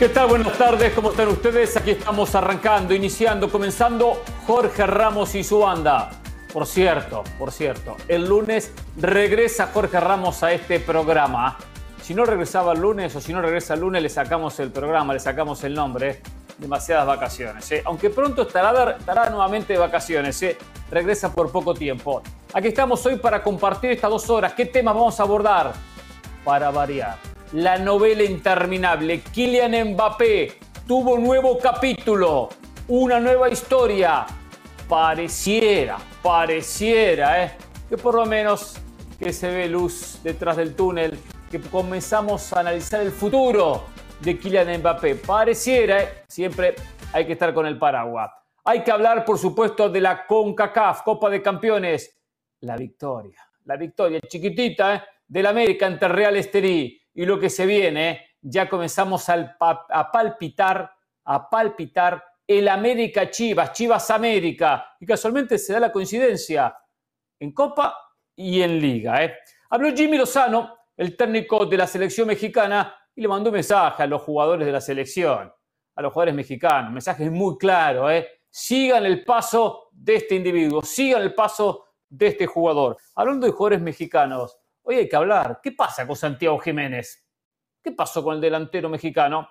¿Qué tal? Buenas tardes, ¿cómo están ustedes? Aquí estamos arrancando, iniciando, comenzando Jorge Ramos y su banda. Por cierto, por cierto, el lunes regresa Jorge Ramos a este programa. Si no regresaba el lunes o si no regresa el lunes, le sacamos el programa, le sacamos el nombre. Demasiadas vacaciones. ¿eh? Aunque pronto estará, estará nuevamente de vacaciones. ¿eh? Regresa por poco tiempo. Aquí estamos hoy para compartir estas dos horas. ¿Qué temas vamos a abordar? Para variar la novela interminable. Kylian Mbappé tuvo un nuevo capítulo, una nueva historia. Pareciera, pareciera, ¿eh? que por lo menos que se ve luz detrás del túnel, que comenzamos a analizar el futuro de Kylian Mbappé. Pareciera, ¿eh? siempre hay que estar con el paraguas. Hay que hablar, por supuesto, de la CONCACAF, Copa de Campeones. La victoria, la victoria chiquitita ¿eh? del América ante Real Esterí y lo que se viene, ya comenzamos a palpitar, a palpitar el América Chivas, Chivas América, y casualmente se da la coincidencia en Copa y en Liga. ¿eh? Habló Jimmy Lozano, el técnico de la selección mexicana, y le mandó un mensaje a los jugadores de la selección, a los jugadores mexicanos, mensaje muy claro, ¿eh? sigan el paso de este individuo, sigan el paso de este jugador. Hablando de jugadores mexicanos, Hay que hablar. ¿Qué pasa con Santiago Jiménez? ¿Qué pasó con el delantero mexicano?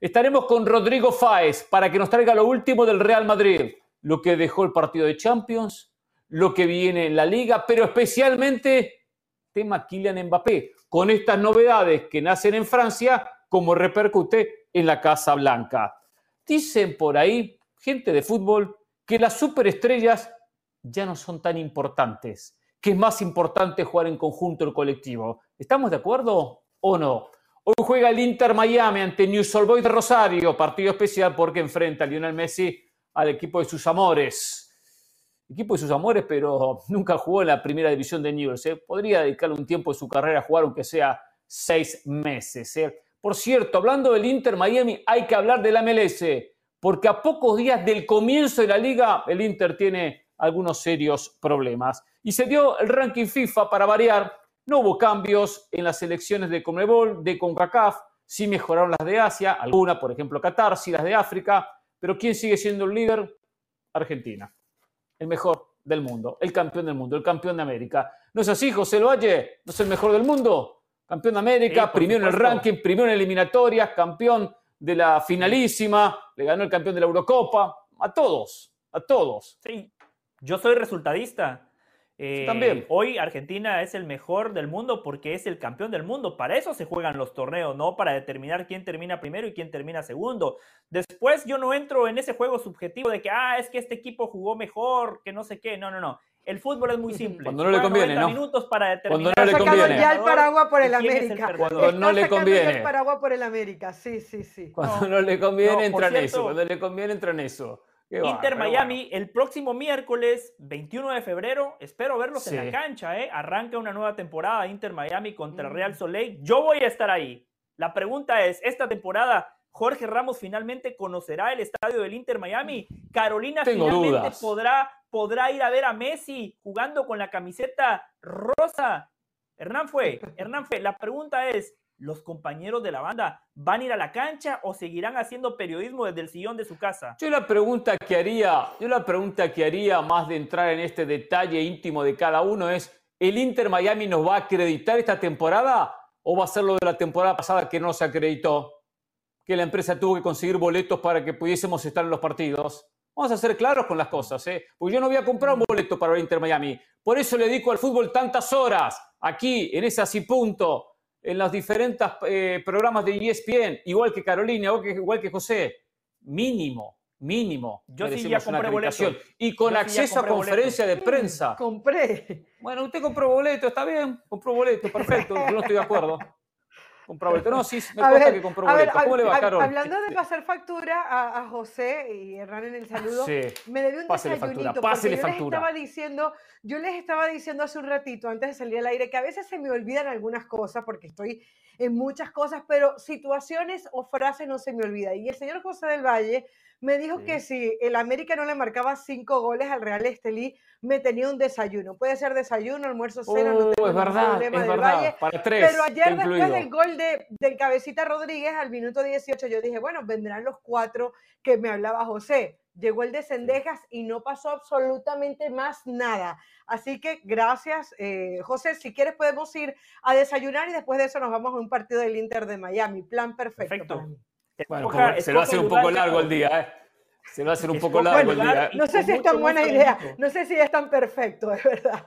Estaremos con Rodrigo Fáez para que nos traiga lo último del Real Madrid, lo que dejó el partido de Champions, lo que viene en la liga, pero especialmente tema Kylian Mbappé, con estas novedades que nacen en Francia, como repercute en la Casa Blanca. Dicen por ahí, gente de fútbol, que las superestrellas ya no son tan importantes que es más importante jugar en conjunto el colectivo. ¿Estamos de acuerdo o no? Hoy juega el Inter Miami ante New Old Boys de Rosario, partido especial porque enfrenta a Lionel Messi al equipo de sus amores. Equipo de sus amores, pero nunca jugó en la primera división de Newell's. ¿eh? Podría dedicarle un tiempo de su carrera a jugar, aunque sea seis meses. ¿eh? Por cierto, hablando del Inter Miami, hay que hablar del MLS, porque a pocos días del comienzo de la liga, el Inter tiene algunos serios problemas. Y se dio el ranking FIFA para variar. No hubo cambios en las elecciones de Conmebol, de CONCACAF. Sí mejoraron las de Asia, algunas, por ejemplo, Qatar, sí las de África. Pero ¿quién sigue siendo el líder? Argentina. El mejor del mundo, el campeón del mundo, el campeón de América. ¿No es así, José Valle? ¿No es el mejor del mundo? Campeón de América, primero en el ranking, primero en eliminatorias, campeón de la finalísima, le ganó el campeón de la Eurocopa. A todos, a todos. Sí, yo soy resultadista. Eh, También. Hoy Argentina es el mejor del mundo porque es el campeón del mundo. Para eso se juegan los torneos, no para determinar quién termina primero y quién termina segundo. Después yo no entro en ese juego subjetivo de que, ah, es que este equipo jugó mejor, que no sé qué. No, no, no. El fútbol es muy simple. Cuando no le conviene, ¿no? minutos para determinar. Cuando no le conviene. ya el paraguas por el América. Cuando no le conviene. el paraguas por el América, sí, sí, sí. Cuando no, le conviene, entra en eso. Cuando le conviene, entra en eso. Inter Miami el próximo miércoles 21 de febrero. Espero verlos en la cancha. ¿eh? Arranca una nueva temporada Inter Miami contra mm. Real Soleil. Yo voy a estar ahí. La pregunta es, ¿esta temporada Jorge Ramos finalmente conocerá el estadio del Inter Miami? ¿Carolina finalmente podrá, podrá ir a ver a Messi jugando con la camiseta rosa? Hernán fue, Hernán fue. La pregunta es, los compañeros de la banda van a ir a la cancha o seguirán haciendo periodismo desde el sillón de su casa? Yo la pregunta que haría, yo la pregunta que haría más de entrar en este detalle íntimo de cada uno es, ¿el Inter Miami nos va a acreditar esta temporada o va a ser lo de la temporada pasada que no se acreditó? Que la empresa tuvo que conseguir boletos para que pudiésemos estar en los partidos. Vamos a ser claros con las cosas, ¿eh? Porque yo no voy a comprar un boleto para el Inter Miami. Por eso le dedico al fútbol tantas horas, aquí, en ese así punto, en los diferentes eh, programas de ESPN, igual que Carolina, igual que, igual que José, mínimo, mínimo. Yo sí ya compré boleto. Y con acceso a conferencia de prensa. Compré. Bueno, usted compró boleto, está bien, compró boleto, perfecto, yo no estoy de acuerdo. No, sí, me consta que compró boleto. ¿Cómo le va, Carol? Hablando de pasar factura a, José y Hernán en el saludo, me debió un pásale desayunito. Factura, porque yo factura. Les estaba diciendo, yo les estaba diciendo hace un ratito, antes de salir al aire, que a veces se me olvidan algunas cosas porque estoy en muchas cosas, pero situaciones o frases no se me olvidan. Y el señor José del Valle me dijo que si el América no le marcaba cinco goles al Real Estelí, me tenía un desayuno. Puede ser desayuno, almuerzo, cena, no Oh, tengo es ningún verdad, problema es del verdad. Valle. Para tres. Pero ayer, después incluido. del gol de, del Cabecita Rodríguez al minuto 18, yo dije, bueno, vendrán los cuatro que me hablaba José. Llegó el de Cendejas y no pasó absolutamente más nada. Así que gracias, eh, José. Si quieres, podemos ir a desayunar y después de eso nos vamos a un partido del Inter de Miami. Plan perfecto. Perfecto. para mí. Bueno, Escoja- como- se lo va a hacer un poco largo el día, ¿eh? Se lo va a hacer un poco largo el día. No sé si es tan buena idea. No sé si es tan perfecto, de verdad.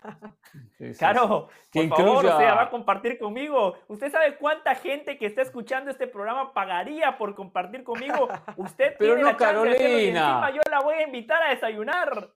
Sí, sí, sí. Claro, Que por favor, incluya- o sea, va a compartir conmigo. ¿Usted sabe cuánta gente que está escuchando este programa pagaría por compartir conmigo? Usted Pero tiene no, la de Carolina. encima yo la voy a invitar a desayunar.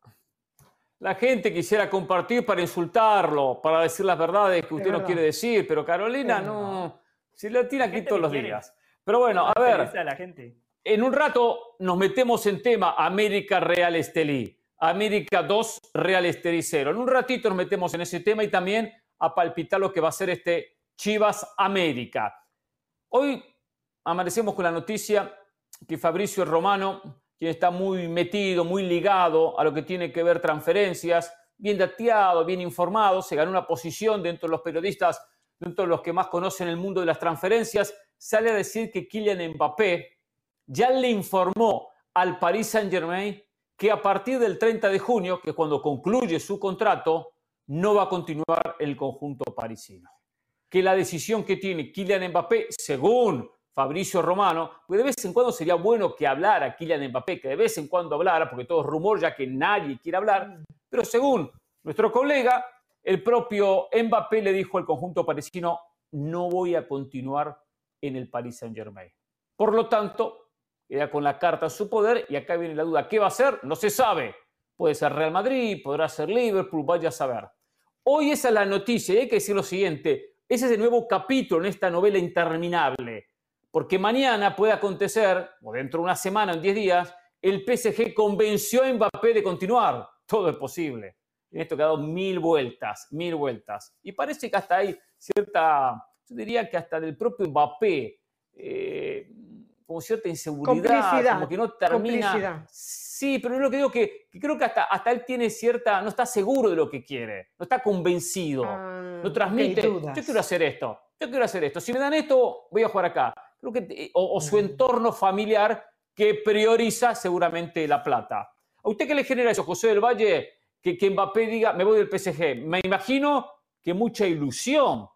La gente quisiera compartir para insultarlo, para decir las verdades que usted no quiere decir, pero Carolina Es no. Se lo tira aquí todos los quiere. días. Pero bueno, a ver, Interesa a la gente. en un rato nos metemos en tema América Real Estelí. América 2, Real Estelí 0. En un ratito nos metemos en ese tema y también a palpitar lo que va a ser este Chivas América. Hoy amanecemos con la noticia que Fabricio Romano, quien está muy metido, muy ligado a lo que tiene que ver transferencias, bien dateado, bien informado, se ganó una posición dentro de los periodistas, dentro de los que más conocen el mundo de las transferencias, sale a decir que Kylian Mbappé ya le informó al Paris Saint-Germain que a partir del 30 de junio, que cuando concluye su contrato, no va a continuar el conjunto parisino. Que la decisión que tiene Kylian Mbappé, según Fabricio Romano, porque de vez en cuando sería bueno que hablara Kylian Mbappé, que de vez en cuando hablara, porque todo es rumor ya que nadie quiere hablar, pero según nuestro colega, el propio Mbappé le dijo al conjunto parisino, no voy a continuar en el Paris Saint-Germain. Por lo tanto, queda con la carta a su poder y acá viene la duda. ¿Qué va a hacer? No se sabe. Puede ser Real Madrid, podrá ser Liverpool, vaya a saber. Hoy esa es la noticia y hay que decir lo siguiente. Ese es el nuevo capítulo en esta novela interminable. Porque mañana puede acontecer, o dentro de una semana, en 10 días, el PSG convenció a Mbappé de continuar. Todo es posible. En esto ha dado mil vueltas, mil vueltas. Y parece que hasta hay cierta, yo diría que hasta del propio Mbappé, eh, como cierta inseguridad, como que no termina. complicidad. Sí, pero es lo que digo que, que creo que hasta, hasta él tiene cierta, no está seguro de lo que quiere, no está convencido, Ah, no transmite, yo quiero hacer esto, yo quiero hacer esto, si me dan esto, voy a jugar acá. Creo que, eh, o, o su Mm. entorno familiar que prioriza seguramente la plata. ¿A usted qué le genera eso, José del Valle? Que, que Mbappé diga, me voy del PSG. Me imagino que mucha ilusión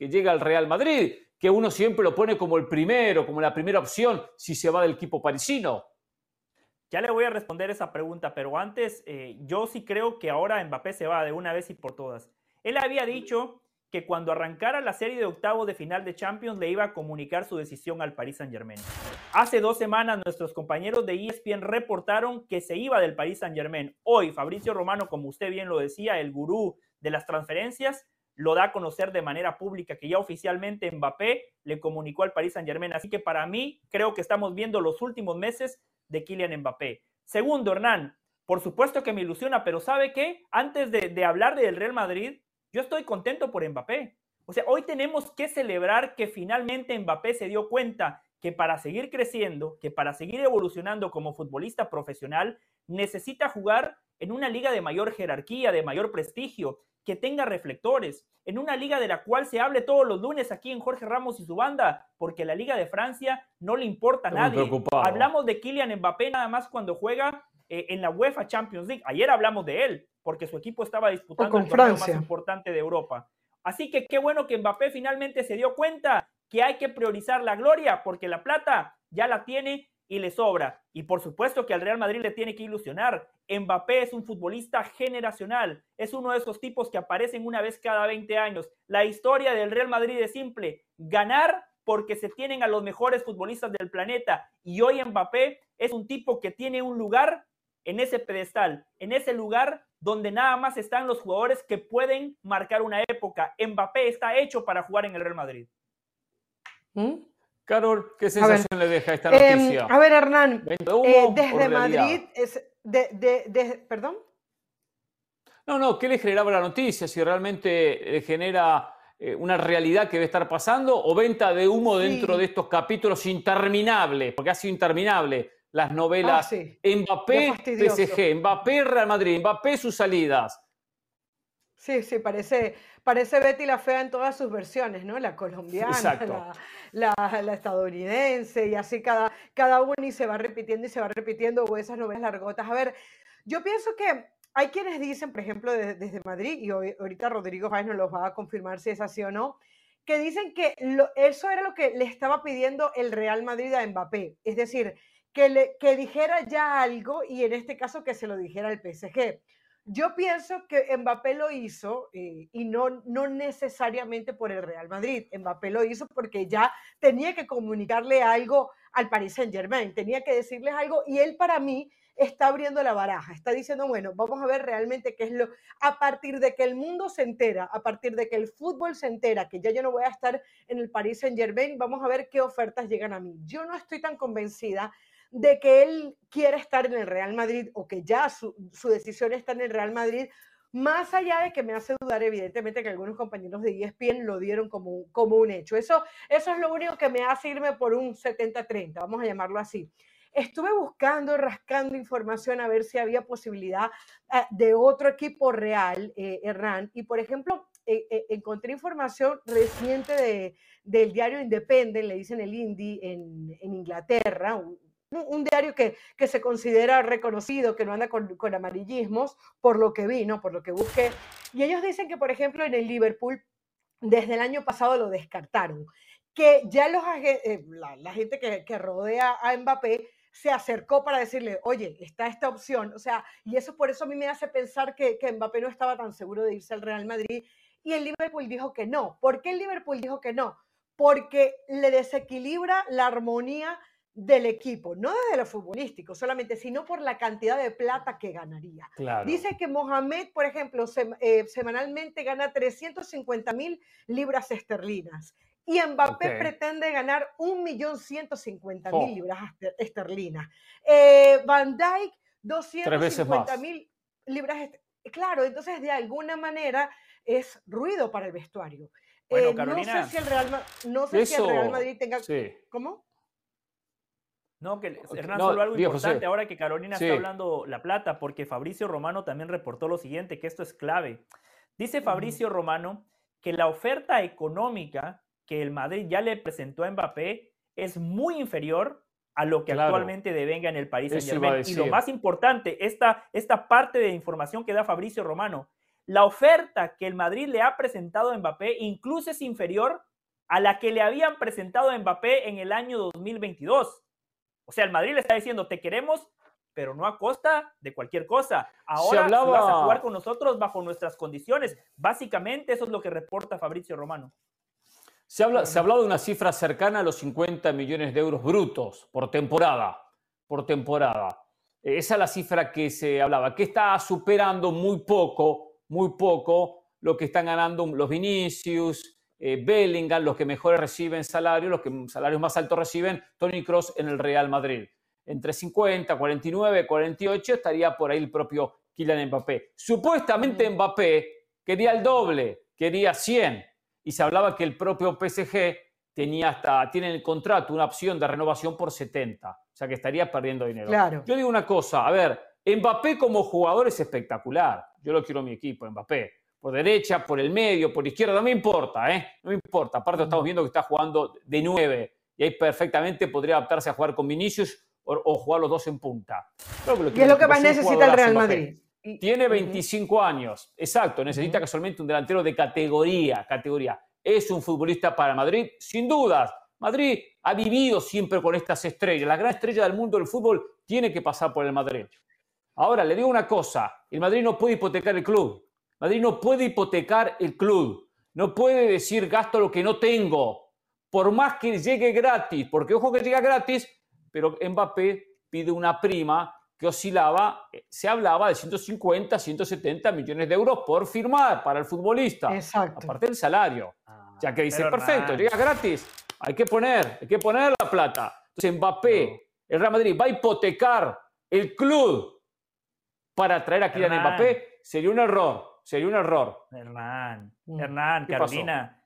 que llega al Real Madrid, que uno siempre lo pone como el primero, como la primera opción si se va del equipo parisino. Ya le voy a responder esa pregunta, pero antes, eh, yo sí creo que ahora Mbappé se va de una vez y por todas. Él había dicho que cuando arrancara la serie de octavos de final de Champions le iba a comunicar su decisión al Paris Saint-Germain. Hace dos semanas nuestros compañeros de ESPN reportaron que se iba del Paris Saint-Germain. Hoy Fabricio Romano, como usted bien lo decía, el gurú de las transferencias, lo da a conocer de manera pública que ya oficialmente Mbappé le comunicó al Paris Saint-Germain. Así que para mí creo que estamos viendo los últimos meses de Kylian Mbappé. Segundo, Hernán, por supuesto que me ilusiona, pero ¿sabe qué? Antes de, de hablar del Real Madrid, yo estoy contento por Mbappé. O sea, hoy tenemos que celebrar que finalmente Mbappé se dio cuenta que para seguir creciendo, que para seguir evolucionando como futbolista profesional, necesita jugar en una liga de mayor jerarquía, de mayor prestigio, que tenga reflectores, en una liga de la cual se hable todos los lunes aquí en Jorge Ramos y su banda, porque la liga de Francia no le importa a nadie. preocupado. Hablamos de Kylian Mbappé nada más cuando juega eh, en la UEFA Champions League. Ayer hablamos de él, porque su equipo estaba disputando con el torneo Francia. más importante de Europa. Así que qué bueno que Mbappé finalmente se dio cuenta que hay que priorizar la gloria, porque la plata ya la tiene y le sobra. Y por supuesto que al Real Madrid le tiene que ilusionar. Mbappé es un futbolista generacional, es uno de esos tipos que aparecen una vez cada 20 años. La historia del Real Madrid es simple, ganar porque se tienen a los mejores futbolistas del planeta. Y hoy Mbappé es un tipo que tiene un lugar en ese pedestal, en ese lugar donde nada más están los jugadores que pueden marcar una época. Mbappé está hecho para jugar en el Real Madrid. ¿Mm? Carol, ¿qué ver. sensación le deja esta Em, noticia? a ver, Hernán, ¿Venta humo eh, desde? Madrid, es, de, de- de- perdón. No, no, ¿qué le generaba la noticia? Si realmente le genera eh, una realidad que debe estar pasando o venta de humo Sí. dentro de estos capítulos interminables, porque ha sido interminable. las novelas Ah, sí. Mbappé. PSG, Mbappé, Real Madrid, Mbappé, sus salidas. Sí, sí, parece, parece Betty la Fea en todas sus versiones, ¿no? La colombiana, la, la- la estadounidense, y así cada, cada una y se va repitiendo y se va repitiendo, o esas novelas largotas. A ver, yo pienso que hay quienes dicen, por ejemplo, de- desde Madrid, y hoy- ahorita Rodrigo Fáez nos los va a confirmar si es así o no, que dicen que lo- eso era lo que le estaba pidiendo el Real Madrid a Mbappé. Es decir, que, le, que dijera ya algo y en este caso que se lo dijera al PSG. Yo pienso que Mbappé lo hizo eh, y no, no necesariamente por el Real Madrid. Mbappé lo hizo porque ya tenía que comunicarle algo al Paris Saint Germain, tenía que decirles algo y él para mí está abriendo la baraja, está diciendo, bueno, vamos a ver realmente qué es lo, a partir de que el mundo se entera, a partir de que el fútbol se entera, que ya yo no voy a estar en el Paris Saint Germain, vamos a ver qué ofertas llegan a mí. Yo no estoy tan convencida de que él quiera estar en el Real Madrid o que ya su, su decisión está en el Real Madrid, más allá de que me hace dudar, evidentemente, que algunos compañeros de ESPN lo dieron como, como un hecho. Eso, eso es lo único que me hace irme por un 70-30, vamos a llamarlo así. Estuve buscando, rascando información a ver si había posibilidad eh, de otro equipo real, eh, y por ejemplo, eh, eh, encontré información reciente de, del diario Independent, le dicen el Indy en, en Inglaterra, un, un- diario que, que se considera reconocido, que no anda con, amarillismos, por lo que vi, ¿no? por lo que busqué. Y ellos dicen que, por ejemplo, en el Liverpool, desde el año pasado lo descartaron, que ya los, eh, la, la gente que, que rodea a Mbappé se acercó para decirle, oye, está esta opción, o sea, y eso por eso a mí me hace pensar que, que Mbappé no estaba tan seguro de irse al Real Madrid, y el Liverpool dijo que no. ¿Por qué el Liverpool dijo que no? Porque le desequilibra la armonía del equipo, no desde lo futbolístico solamente, sino por la cantidad de plata que ganaría. Claro. Dice que Mohamed, por ejemplo, sem- eh, semanalmente gana 350 mil libras esterlinas y Mbappé pretende ganar 1.150.000 Oh. libras ester- esterlinas. Eh, Van Dijk, Tres veces más. 250 mil libras esterlinas. Claro, entonces de alguna manera es ruido para el vestuario. Bueno, Eh, Carolina. No sé si el Real, no sé si el Real Madrid tenga... sí. ¿Cómo? No, que Hernán, no, solo algo importante José. ahora que Carolina Sí. está hablando la plata, porque Fabricio Romano también reportó lo siguiente, que esto es clave. Dice Fabricio Romano que la oferta económica que el Madrid ya le presentó a Mbappé es muy inferior a lo que Claro. actualmente devenga en el Paris Saint Germain. Y lo más importante, esta, esta parte de información que da Fabricio Romano, la oferta que el Madrid le ha presentado a Mbappé incluso es inferior a la que le habían presentado a Mbappé en el año 2022. O sea, el Madrid le está diciendo, te queremos, pero no a costa de cualquier cosa. Ahora vas a jugar con nosotros bajo nuestras condiciones. Básicamente eso es lo que reporta Fabricio Romano. Se, habla, se ha hablado de una cifra cercana a los 50 millones de euros brutos por temporada. Por temporada. Eh, Esa es la cifra que se hablaba, que está superando muy poco, muy poco lo que están ganando los Vinicius, eh, Bellingham, los que mejores reciben salarios, los que salarios más altos reciben Tony Cross en el Real Madrid. Entre 50, 49, 48 estaría por ahí el propio Kylian Mbappé. Supuestamente Mm. Mbappé quería el doble, quería 100 y se hablaba que el propio PSG tenía hasta, tiene en el contrato una opción de renovación por 70, o sea que estaría perdiendo dinero. Claro. Yo digo una cosa, a ver, Mbappé como jugador es espectacular, yo lo quiero en mi equipo, Mbappé, por derecha, por el medio, por izquierda, no me importa, ¿eh? No me importa, aparte estamos viendo que está jugando de 9 y ahí perfectamente podría adaptarse a jugar con Vinicius o, o jugar los dos en punta. Creo que lo Y es lo que más necesita el Real. Madrid. Y- Tiene Ujú. 25 años, exacto, necesita casualmente un delantero de categoría, categoría. Es un futbolista para Madrid, sin dudas. Madrid ha vivido siempre con estas estrellas. La gran estrella del mundo del fútbol tiene que pasar por el Madrid. Ahora, le digo una cosa, el Madrid no puede hipotecar el club. Madrid no puede hipotecar el club. No puede decir gasto lo que no tengo. Por más que llegue gratis, porque ojo que llega gratis, pero Mbappé pide una prima que oscilaba, eh, se hablaba de 150, 170 millones de euros por firmar para el futbolista. Exacto. Aparte del salario. Ya que dice, perfecto, llega gratis. Hay que poner, hay que poner la plata. Entonces Mbappé, el Real Madrid va a hipotecar el club para traer a Kylian. Mbappé. Sería un error, sería un error. Hernán, Mm. Hernán. Carolina,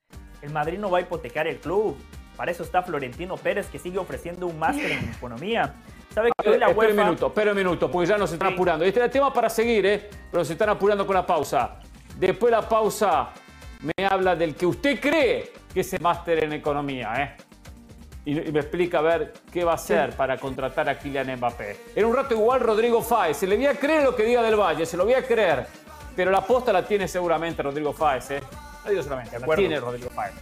el Madrid no va a hipotecar el club. Para eso está Florentino Pérez, que sigue ofreciendo un máster en economía. ¿Sabe que la espera un minuto, espera un minuto, porque ya nos están apurando. Este es el tema para seguir, ¿eh? Pero se están apurando con la pausa. Después de la pausa me habla del que usted cree que es el máster en economía, ¿eh? Y, me explica a ver qué va a hacer para contratar a Kylian Mbappé. En un rato igual Rodrigo Fáez. Se le voy a creer lo que diga del Valle, se lo voy a creer. Pero la posta la tiene seguramente Rodrigo Fáez, ¿eh? No digo solamente, la tiene Rodrigo Fáez.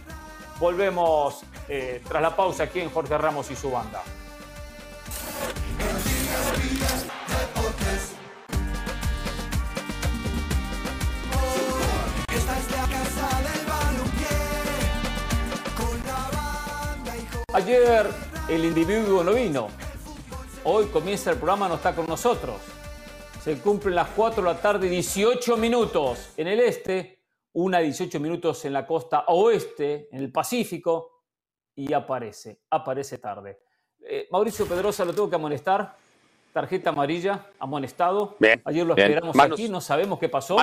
Volvemos eh, tras la pausa aquí en Jorge Ramos y su banda. Ayer el individuo no vino. Hoy comienza el programa, no está con nosotros. Se cumplen las 4 de la tarde, 18 minutos en el este, una 18 minutos en la costa oeste, en el Pacífico, y aparece, aparece tarde. Eh, Mauricio Pedrosa lo tengo que amonestar. Tarjeta amarilla, amonestado. Ayer lo esperamos aquí, no sabemos qué pasó.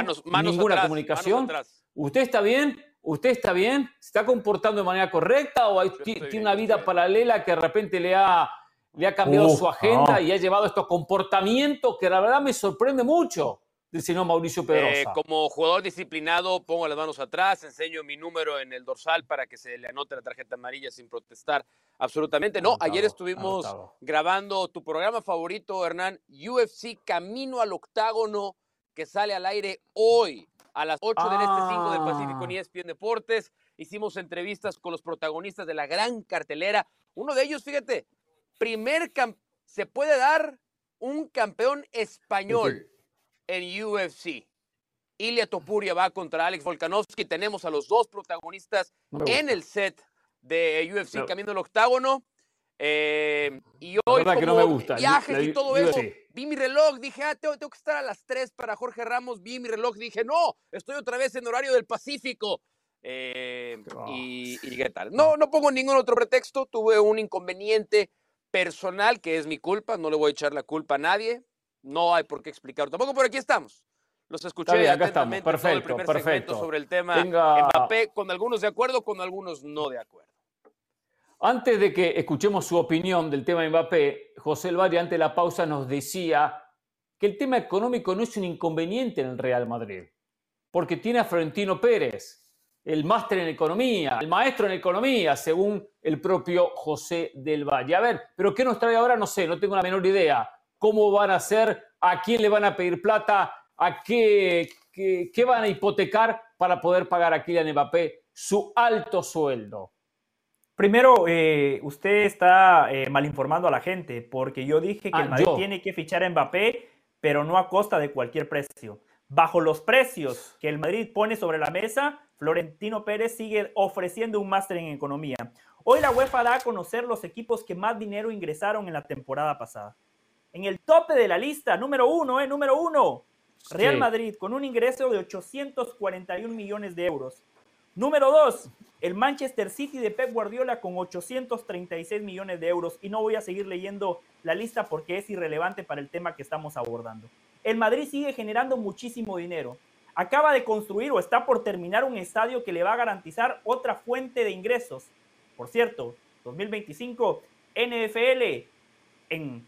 ninguna comunicación. ¿Usted está bien? ¿Usted está bien? ¿Se está comportando de manera correcta o tiene una vida paralela que de repente le ha, le ha cambiado su agenda y ha llevado estos comportamientos que la verdad me sorprende mucho? del señor Mauricio Pedrosa. Eh, como jugador disciplinado, pongo las manos atrás, enseño mi número en el dorsal para que se le anote la tarjeta amarilla sin protestar absolutamente. No, ayer estuvimos grabando tu programa favorito, Hernán, UFC Camino al Octágono, que sale al aire hoy a las 8 del este 5 del Pacífico en ah. ESPN Deportes. Hicimos entrevistas con los protagonistas de la gran cartelera. Uno de ellos, fíjate, primer se puede dar un campeón español en UFC. Ilia Topuria va contra Alex Volkanovski. Tenemos a los dos protagonistas en el set de UFC camino al octágono. Eh, y hoy, como no me gusta. viajes y todo eso, vi mi reloj, dije, ah, tengo, que estar a las 3 para Jorge Ramos. Vi mi reloj, dije, no, estoy otra vez en horario del Pacífico. Eh, y, y, qué tal. No, no pongo ningún otro pretexto. Tuve un inconveniente personal que es mi culpa. No le voy a echar la culpa a nadie. No hay por qué explicarlo tampoco, pero aquí estamos. Los escuché bien, atentamente perfecto, todo el primer perfecto. sobre el tema Mbappé, con algunos de acuerdo, con algunos no de acuerdo. Antes de que escuchemos su opinión del tema Mbappé, José El Valle, ante la pausa, nos decía que el tema económico no es un inconveniente en el Real Madrid, porque tiene a Florentino Pérez, el máster en economía, el maestro en economía, según el propio José del Valle. A ver, pero ¿qué nos trae ahora? No sé, no tengo la menor idea cómo van a hacer, a quién le van a pedir plata, a qué, qué, van a hipotecar para poder pagar a Kylian Mbappé su alto sueldo. Primero, eh, usted está eh, mal informando a la gente, porque yo dije que el ah, Madrid tiene que fichar a Mbappé, pero no a costa de cualquier precio. Bajo los precios que el Madrid pone sobre la mesa, Florentino Pérez sigue ofreciendo un máster en economía. Hoy la UEFA da a conocer los equipos que más dinero ingresaron en la temporada pasada en el tope de la lista, número uno, ¿eh? Número uno. Real Madrid con un ingreso de 841 millones de euros. Número dos, el Manchester City de Pep Guardiola con 836 millones de euros. Y no voy a seguir leyendo la lista porque es irrelevante para el tema que estamos abordando. El Madrid sigue generando muchísimo dinero. Acaba de construir o está por terminar un estadio que le va a garantizar otra fuente de ingresos. Por cierto, 2025, NFL en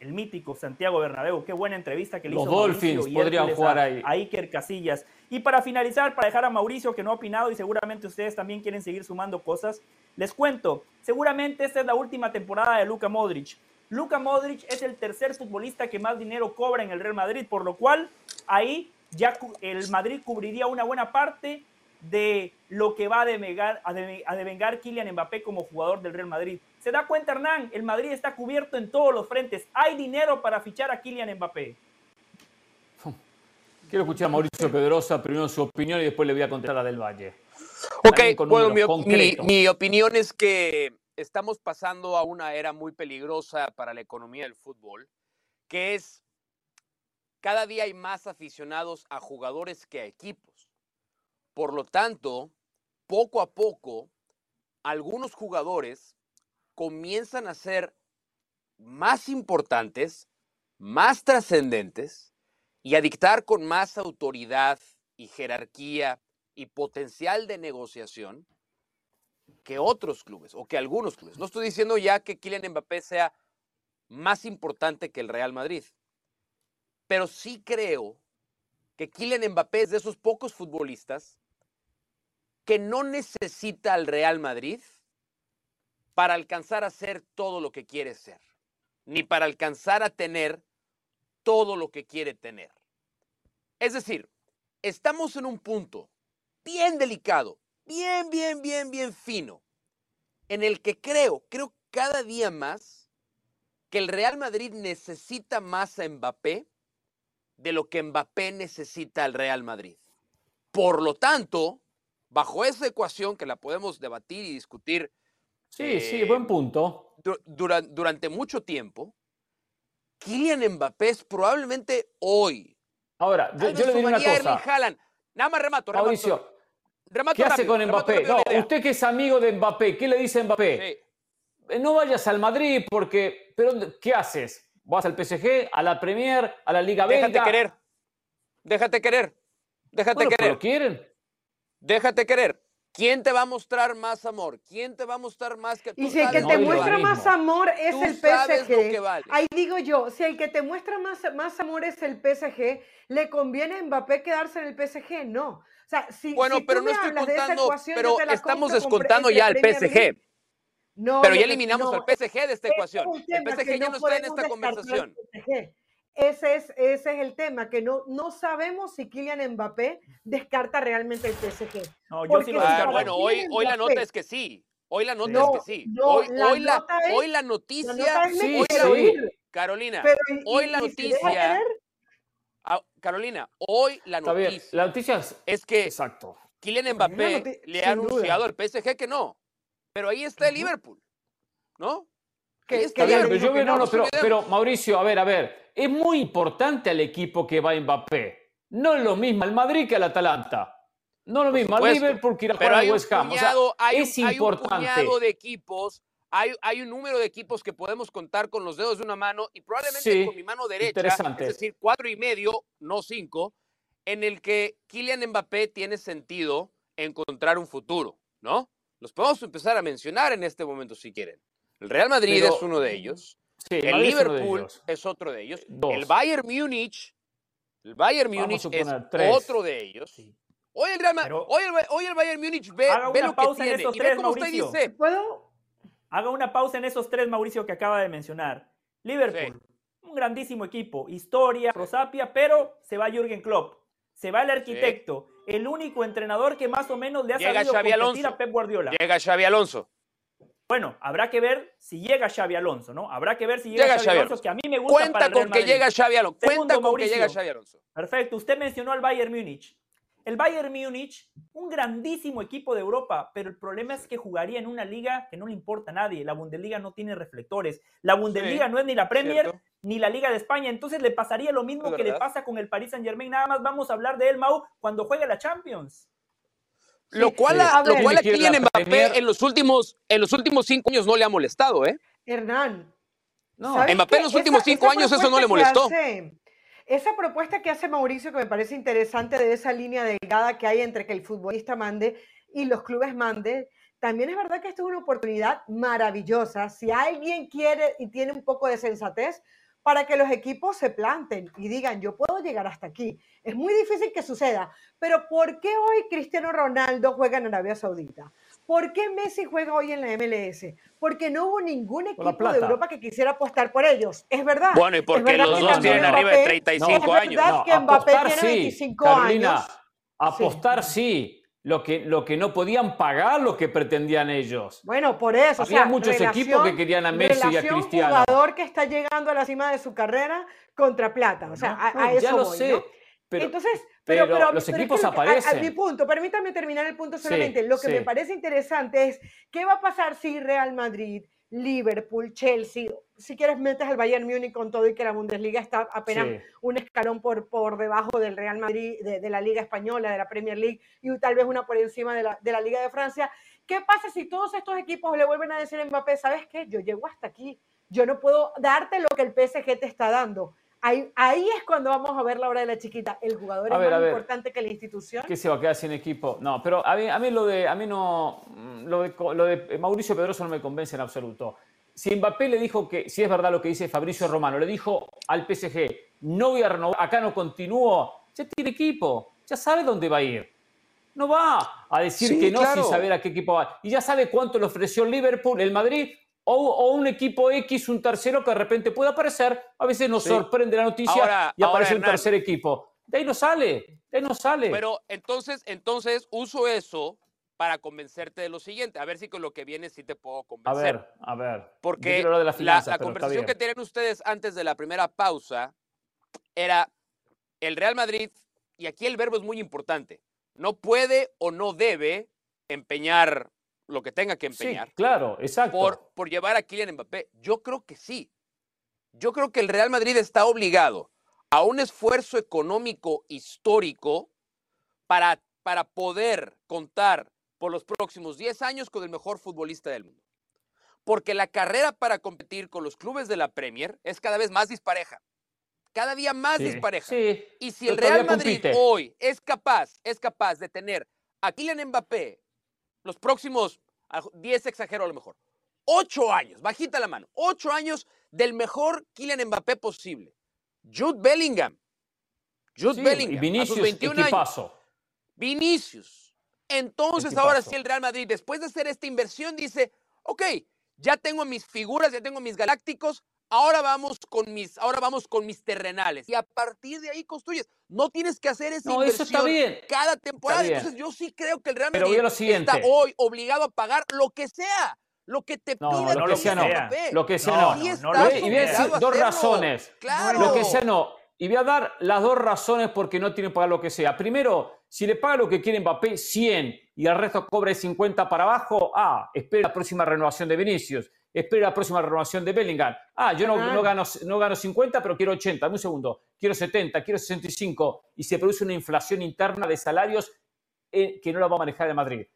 el mítico Santiago Bernabéu. Qué buena entrevista que le Los hizo Dolphins podrían jugar ahí. A Iker Casillas. Y para finalizar, para dejar a Mauricio que no ha opinado y seguramente ustedes también quieren seguir sumando cosas, les cuento, seguramente esta es la última temporada de Luka Modric. Luka Modric es el tercer futbolista que más dinero cobra en el Real Madrid, por lo cual ahí ya el Madrid cubriría una buena parte de lo que va a devengar, a devengar Kylian Mbappé como jugador del Real Madrid. ¿Se da cuenta Hernán? El Madrid está cubierto en todos los frentes. Hay dinero para fichar a Kylian Mbappé. Quiero escuchar a Mauricio Pedrosa, primero su opinión y después le voy a contar a Del Valle. Ok, mi, mi opinión es que estamos pasando a una era muy peligrosa para la economía del fútbol, que es cada día hay más aficionados a jugadores que a equipos. Por lo tanto, poco a poco, algunos jugadores comienzan a ser más importantes, más trascendentes y a dictar con más autoridad y jerarquía y potencial de negociación que otros clubes o que algunos clubes. No estoy diciendo ya que Kylian Mbappé sea más importante que el Real Madrid. Pero sí creo que Kylian Mbappé es de esos pocos futbolistas que no necesita al Real Madrid para alcanzar a ser todo lo que quiere ser, ni para alcanzar a tener todo lo que quiere tener. Es decir, estamos en un punto bien delicado, bien, bien, bien, bien fino, en el que creo, creo cada día más que el Real Madrid necesita más a Mbappé de lo que Mbappé necesita al Real Madrid. Por lo tanto, bajo esa ecuación que la podemos debatir y discutir. Sí, sí, eh, buen punto. durante mucho tiempo, Kylian Mbappé es probablemente hoy. Ahora, yo, le digo una cosa. Nada más remato, Mauricio, ¿qué hace con Mbappé? No, usted que es amigo de Mbappé, ¿qué le dice Mbappé? Eh, no vayas al Madrid porque... ¿Pero qué haces? ¿Vas al PSG, a la Premier, a la Liga Belga? Déjate querer. Déjate querer. Déjate querer. Pero quieren. Déjate querer. ¿Quién te va a mostrar más amor? ¿Quién te va a mostrar más que tú Y si el que te muestra más amor es el PSG, ahí digo yo, si el que te muestra más, más amor es el PSG, ¿le conviene a Mbappé quedarse en el PSG? No. O sea, si, bueno, si pero tú no estoy contando, pero estamos descontando ya al PSG. No, pero ya eliminamos al PSG de esta ecuación. El PSG ya no está en esta conversación. Ese es, ese es el tema, que no, no sabemos si Kylian Mbappé descarta realmente el PSG. No, yo sí bueno, hoy, hoy la nota es que sí. Hoy la nota es que sí. hoy, la hoy, la, hoy la noticia. sí, sí. Carolina, hoy la noticia. Ah, Carolina, hoy la noticia. La noticia es, que exacto. Kylian Mbappé le ha anunciado al PSG que no. Pero ahí está el Liverpool, ¿no? Que, está bien, pero yo no, no, pero, pero Mauricio, a ver, a ver es muy importante al equipo que va a Mbappé. No es lo mismo al Madrid que al Atalanta. No es lo mismo al Liverpool que ir a jugar al West Ham. hay es importante. Hay un puñado de equipos, hay, hay, un número de equipos que podemos contar con los dedos de una mano y probablemente con mi mano derecha, es decir, cuatro y medio, no cinco, en el que Kylian Mbappé tiene sentido encontrar un futuro, ¿no? Los podemos empezar a mencionar en este momento si quieren. El Real Madrid es uno de ellos el Liverpool es, otro de ellos. El Bayern Múnich, el Bayern Múnich es otro de ellos. Hoy el, Real, hoy, hoy el, Bayern Múnich ve, ve lo que tiene. y tres, cómo usted dice. ¿Puedo? Haga una pausa en esos tres, Mauricio, que acaba de mencionar. Liverpool, un grandísimo equipo, historia, prosapia, pero se va Jürgen Klopp, se va el arquitecto, el único entrenador que más o menos le ha Llega sabido competir a Pep Guardiola. Llega Xavi Alonso. Bueno, habrá que ver si llega Xavi Alonso, ¿no? Habrá que ver si llega, Xavi, Alonso, que a mí me gusta Cuenta para el con que llega Xavi Alonso. Cuenta con que llega Xavi Alonso. Perfecto. Usted mencionó al Bayern Múnich. El Bayern Múnich, un grandísimo equipo de Europa, pero el problema es que jugaría en una liga que no le importa a nadie. La Bundesliga no tiene reflectores. La Bundesliga no es ni la Premier ni la Liga de España. Entonces le pasaría lo mismo que le pasa con el Paris Saint Germain. Nada más vamos a hablar de él, Mau, cuando juegue la Champions. Lo cual, a, lo cual Mbappé en los, últimos, en los últimos cinco años no le ha molestado, ¿eh? Hernán. No. Mbappé en los últimos cinco años eso no le molestó. Esa propuesta que hace Mauricio, que me parece interesante de esa línea delgada que hay entre que el futbolista mande y los clubes mande, también es verdad que esto es una oportunidad maravillosa. Si alguien quiere y tiene un poco de sensatez, para que los equipos se planten y digan, yo puedo llegar hasta aquí. Es muy difícil que suceda, pero ¿por qué hoy Cristiano Ronaldo juega en Arabia Saudita? ¿Por qué Messi juega hoy en la MLS? Porque no hubo ningún equipo de Europa que quisiera apostar por ellos. Es verdad. Bueno, y porque los dos tienen arriba de 35 años. Es verdad que Mbappé tiene 25 años. Apostar sí lo que, lo que no podían pagar lo que pretendían ellos. Bueno, por eso. Había muchos equipos que querían a Messi y a Cristiano. jugador que está llegando a la cima de su carrera contra plata. O sea, a, eso ya lo sé. Pero, Entonces, pero, los equipos aparecen. A, mi punto, permítame terminar el punto solamente. lo que me parece interesante es qué va a pasar si Real Madrid, Liverpool, Chelsea, si quieres metes al Bayern Múnich con todo y que la Bundesliga está apenas un escalón por, por debajo del Real Madrid, de, la Liga Española, de la Premier League y tal vez una por encima de la, de la Liga de Francia. ¿Qué pasa si todos estos equipos le vuelven a decir a Mbappé, sabes qué, yo llego hasta aquí, yo no puedo darte lo que el PSG te está dando? Ahí, ahí, es cuando vamos a ver la hora de la chiquita. El jugador es más importante que la institución. ¿Qué se va a quedar sin equipo? No, pero a mí, a mí lo de, a mí no, lo de, lo de Mauricio Pedroso no me convence en absoluto. si Mbappé le dijo que, si es verdad lo que dice Fabricio Romano, le dijo al PSG, no voy a renovar, acá no continúo, ya tiene equipo, ya sabe dónde va a ir. No va a decir que no sin saber a qué equipo va. Y ya sabe cuánto le ofreció el Liverpool, el Madrid o, un equipo X, un tercero que de repente puede aparecer. A veces nos sorprende la noticia y aparece un tercer equipo. De ahí no sale, de ahí no sale. Pero entonces, entonces uso eso para convencerte de lo siguiente, a ver si con lo que viene sí te puedo convencer. A ver, a ver. Porque la, conversación que tienen ustedes antes de la primera pausa era el Real Madrid, y aquí el verbo es muy importante, no puede o no debe empeñar lo que tenga que empeñar. Sí, claro, exacto. Por, por llevar a Kylian Mbappé. Yo creo que sí. Yo creo que el Real Madrid está obligado a un esfuerzo económico histórico para, para poder contar por los próximos 10 años con el mejor futbolista del mundo. Porque la carrera para competir con los clubes de la Premier es cada vez más dispareja. Cada día más dispareja. y si el Real Madrid hoy es capaz, es capaz de tener a Kylian Mbappé los próximos 10 exagero a lo mejor, 8 años, bajita la mano, 8 años del mejor Kylian Mbappé posible. Jude Bellingham. Jude Bellingham. Vinicius, a sus 21 años. Vinicius. Entonces, ahora sí, el Real Madrid, después de hacer esta inversión, dice: Ok, ya tengo mis figuras, ya tengo mis galácticos, ahora vamos con mis, ahora vamos con mis terrenales. Y a partir de ahí construyes. No tienes que hacer esa inversión cada temporada. Entonces, yo sí creo que el Real Madrid está hoy obligado a pagar lo que sea. Lo que te no, pida lo que sea no. Lo que sea no. y voy a decir dos razones. Claro. Lo que sea no. Y voy a dar las dos razones porque no tiene que pagar lo que sea. Primero, si le paga lo que quiere Mbappé, 100, y el resto cobre 50 para abajo, ah, espera la próxima renovación de Vinicius, espera la próxima renovación de Bellingham. Ah, yo no, no, gano, no gano 50, pero quiero 80, un segundo, quiero 70, quiero 65, y se produce una inflación interna de salarios eh, que no la va a manejar el Madrid.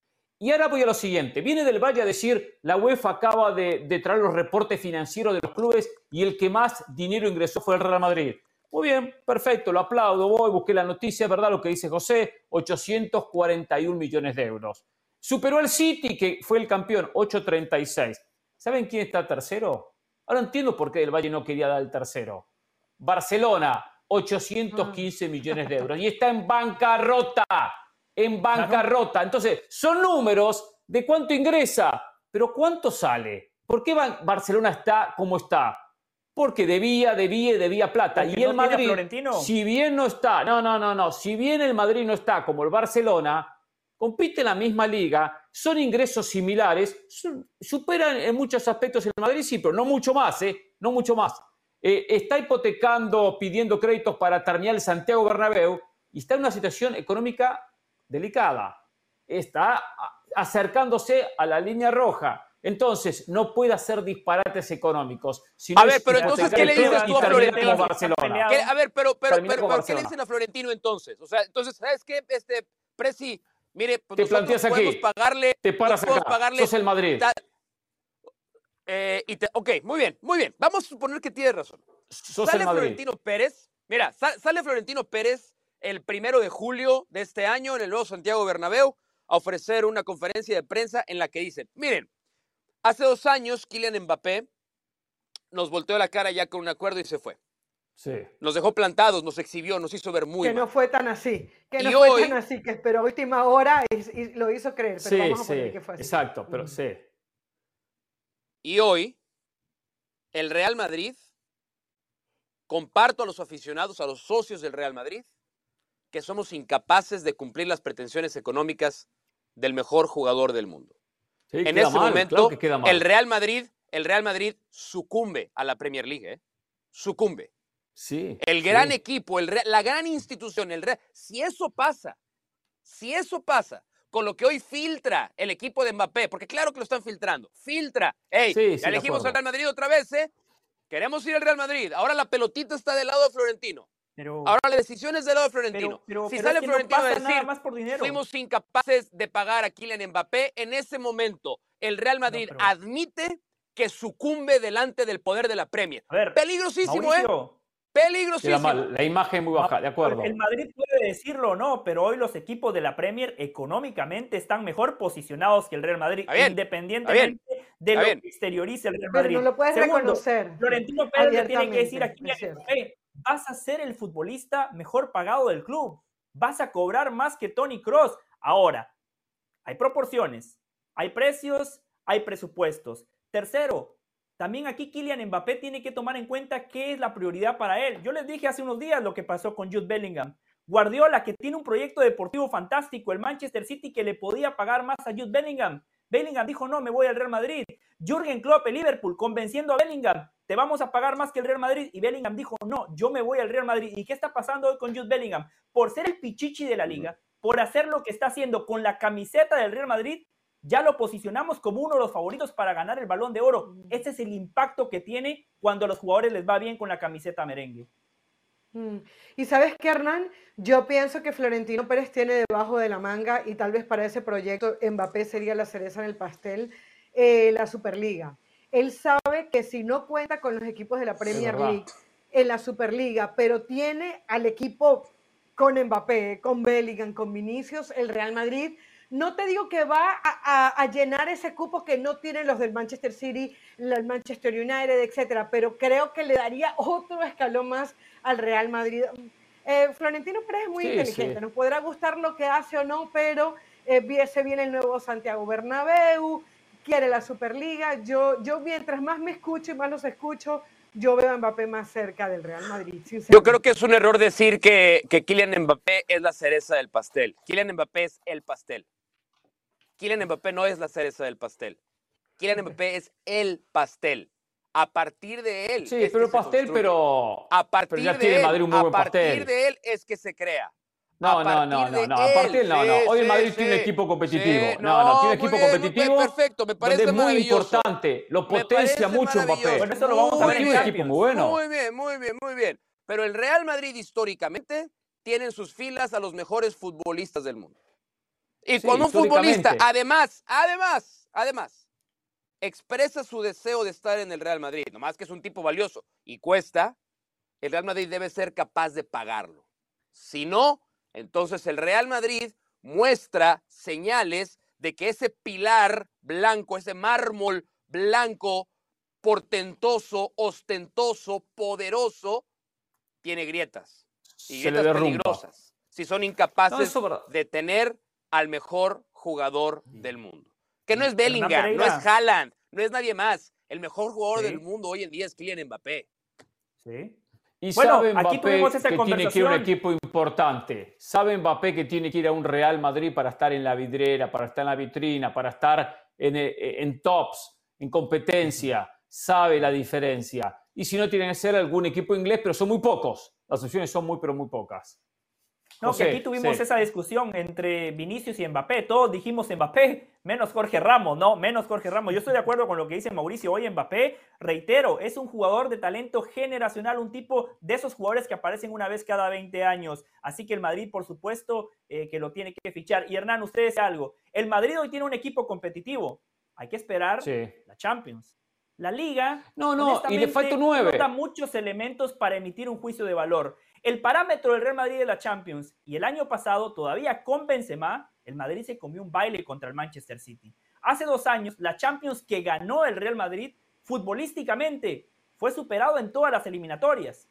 Y ahora voy a lo siguiente. Viene del Valle a decir, la UEFA acaba de, de traer los reportes financieros de los clubes y el que más dinero ingresó fue el Real Madrid. Muy bien, perfecto, lo aplaudo. Voy, busqué la noticia, verdad lo que dice José, 841 millones de euros. Superó al City, que fue el campeón, 836. ¿Saben quién está tercero? Ahora entiendo por qué el Valle no quería dar el tercero. Barcelona, 815 ah. millones de euros. Y está en bancarrota, en bancarrota. Entonces, son números de cuánto ingresa, pero cuánto sale. ¿Por qué Barcelona está como está? porque debía, debía, debía plata. y el Madrid, si bien no está, no, no, no, no, si bien el Madrid no está como el Barcelona, compite en la misma liga, son ingresos similares, superan en muchos aspectos el Madrid, sí, pero no mucho más, ¿eh? No mucho más. Eh, está hipotecando, pidiendo créditos para terminar el Santiago Bernabéu y está en una situación económica delicada. Está acercándose a la línea roja. Entonces, no puede hacer disparates económicos. a ver, pero entonces, ¿qué le dices tú a Florentino? A ver, pero, pero, pero, ¿qué le dicen a Florentino entonces? O sea, entonces, ¿sabes qué? Este, Presi, mire, pues te planteas aquí, pagarle, te paras acá, pagarle, sos el Madrid. Eh, y ok, muy bien, muy bien. Vamos a suponer que tiene razón. sale Florentino Pérez, mira, sale Florentino Pérez el primero de julio de este año en el nuevo Santiago Bernabéu a ofrecer una conferencia de prensa en la que dicen, miren, Hace dos años, Kylian Mbappé nos volteó la cara ya con un acuerdo y se fue. Sí. Nos dejó plantados, nos exhibió, nos hizo ver muy Que no fue tan así. Que no fue tan así, que esperó última hora y, lo hizo creer. Pero sí, vamos a sí. que fue así. Exacto, pero sí. Y hoy, el Real Madrid, comparto a los aficionados, a los socios del Real Madrid, que somos incapaces de cumplir las pretensiones económicas del mejor jugador del mundo en ese momento, el Real Madrid, el Real Madrid sucumbe a la Premier League, ¿eh? Sucumbe. Sí. El gran equipo, el, la gran institución, el Real, si eso pasa, si eso pasa con lo que hoy filtra el equipo de Mbappé, porque claro que lo están filtrando, filtra, hey, ya elegimos al Real Madrid otra vez, ¿eh? Queremos ir al Real Madrid. Ahora la pelotita está del lado de Florentino. Ahora la decisión es del lado de Florentino. si sale Florentino a decir, más por dinero. fuimos incapaces de pagar a Kylian Mbappé, en ese momento el Real Madrid admite que sucumbe delante del poder de la Premier. Peligrosísimo, ¿eh? Peligrosísimo. La, la, imagen muy baja, de acuerdo. El Madrid puede decirlo o no, pero hoy los equipos de la Premier económicamente están mejor posicionados que el Real Madrid, independientemente de lo que exteriorice el Real Madrid. Pero no lo puedes reconocer. Florentino Pérez tiene que decir aquí, vas a ser el futbolista mejor pagado del club, vas a cobrar más que Tony Cross. Ahora, hay proporciones, hay precios, hay presupuestos. Tercero, también aquí Kylian Mbappé tiene que tomar en cuenta qué es la prioridad para él. Yo les dije hace unos días lo que pasó con Jude Bellingham. Guardiola, que tiene un proyecto deportivo fantástico, el Manchester City, que le podía pagar más a Jude Bellingham. Bellingham dijo, no, me voy al Real Madrid. Jürgen Klopp, el Liverpool, convenciendo a Bellingham, te vamos a pagar más que el Real Madrid. Y Bellingham dijo, no, yo me voy al Real Madrid. ¿Y qué está pasando hoy con Jude Bellingham? Por ser el pichichi de la liga, por hacer lo que está haciendo con la camiseta del Real Madrid, ya lo posicionamos como uno de los favoritos para ganar el balón de oro. Ese es el impacto que tiene cuando a los jugadores les va bien con la camiseta merengue. Mm. Y sabes qué, Hernán, yo pienso que Florentino Pérez tiene debajo de la manga y tal vez para ese proyecto Mbappé sería la cereza en el pastel, eh, la Superliga. Él sabe que si no cuenta con los equipos de la Premier League en la Superliga, pero tiene al equipo con Mbappé, con Bellingham, con Vinicius, el Real Madrid no te digo que va a, llenar ese cupo que no tienen los del Manchester City, el Manchester United, etcétera, pero creo que le daría otro escalón más al Real Madrid. Eh, Florentino Pérez es muy inteligente, nos podrá gustar lo que hace o no, pero eh, se viene el nuevo Santiago Bernabéu, quiere la Superliga. Yo, yo mientras más me escucho y más los escucho, yo veo a Mbappé más cerca del Real Madrid. Yo creo que es un error decir que, que Kylian Mbappé es la cereza del pastel. Kylian Mbappé es el pastel. Kylian Mbappé no es la cereza del pastel. Kylian Mbappé es el pastel. A partir de él. Sí, pero pastel, pero. A partir ya de tiene él, Madrid un muy buen pastel. A partir de él es que se crea. No, no, no, no, no. A partir no, no. Hoy el Madrid tiene un equipo competitivo. no, no, tiene equipo competitivo. perfecto, me parece donde es muy importante. Lo potencia mucho Mbappé. Eso lo vamos a ver un equipo muy bueno. Muy bien, muy bien, muy bien. Pero el Real Madrid históricamente tiene en sus filas a los mejores futbolistas del mundo. Y cuando un futbolista, además, además, además, expresa su deseo de estar en el Real Madrid, nomás que es un tipo valioso y cuesta, el Real Madrid debe ser capaz de pagarlo. Si no, entonces el Real Madrid muestra señales de que ese pilar blanco, ese mármol blanco, portentoso, ostentoso, poderoso, tiene grietas. Y grietas peligrosas. Si son incapaces de tener al mejor jugador del mundo. Que no es Bellingham, no es Haaland, no es nadie más. El mejor jugador del mundo hoy en día es Kylian Mbappé. Sí. Y bueno, sabe Mbappé aquí tuvimos esa que tiene que ir a un equipo importante. Sabe Mbappé que tiene que ir a un Real Madrid para estar en la vidriera, para estar en la vitrina, para estar en, eh, en tops, en competencia. Sabe la diferencia. Y si no, tiene que ser algún equipo inglés, pero son muy pocos. Las opciones son muy, pero muy pocas. No, que aquí tuvimos esa discusión entre Vinicius y Mbappé. Todos dijimos Mbappé, menos Jorge Ramos, no, menos Jorge Ramos. Yo estoy de acuerdo con lo que dice Mauricio. Hoy Mbappé, reitero, es un jugador de talento generacional, un tipo de esos jugadores que aparecen una vez cada 20 años. Así que el Madrid, por supuesto, eh, que lo tiene que fichar. Y Hernán, ustedes algo. El Madrid hoy tiene un equipo competitivo. Hay que esperar la Champions. La liga, no, no, y le falta nueve. da muchos elementos para emitir un juicio de valor. El parámetro del Real Madrid de la Champions y el año pasado, todavía con Benzema, el Madrid se comió un baile contra el Manchester City. Hace dos años, la Champions que ganó el Real Madrid futbolísticamente fue superado en todas las eliminatorias.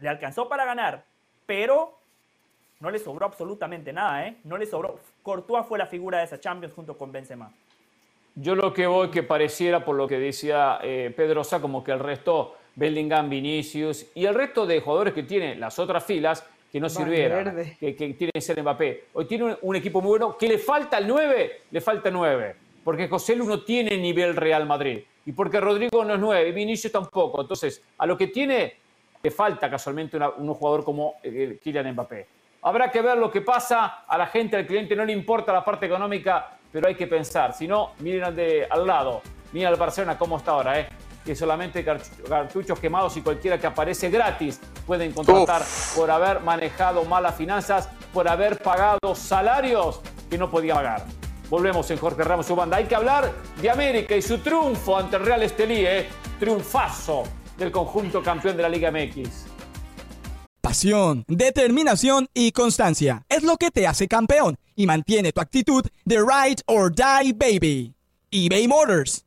Le alcanzó para ganar, pero no le sobró absolutamente nada, ¿eh? No le sobró. Courtois fue la figura de esa Champions junto con Benzema. Yo lo que voy que pareciera, por lo que decía eh, Pedrosa, como que el resto Bellingham, Vinicius y el resto de jugadores que tiene las otras filas que no sirvieran, que, que tiene que ser Mbappé. Hoy tiene un, equipo muy bueno, que le falta el 9, le falta 9, porque José Lu no tiene nivel Real Madrid y porque Rodrigo no es 9 y Vinicius tampoco. Entonces, a lo que tiene le falta casualmente un jugador como eh, Kylian Mbappé. Habrá que ver lo que pasa, a la gente, al cliente no le importa la parte económica, pero hay que pensar. Si no, miren de, al lado, miren al Barcelona cómo está ahora. ¿eh? Que solamente cartuchos quemados y cualquiera que aparece gratis pueden contratar por haber manejado malas finanzas, por haber pagado salarios que no podía pagar. Volvemos en Jorge Ramos su banda. Hay que hablar de América y su triunfo ante el Real Estelí, ¿eh? triunfazo del conjunto campeón de la Liga MX. Pasión, determinación y constancia es lo que te hace campeón y mantiene tu actitud de ride or die baby. eBay Motors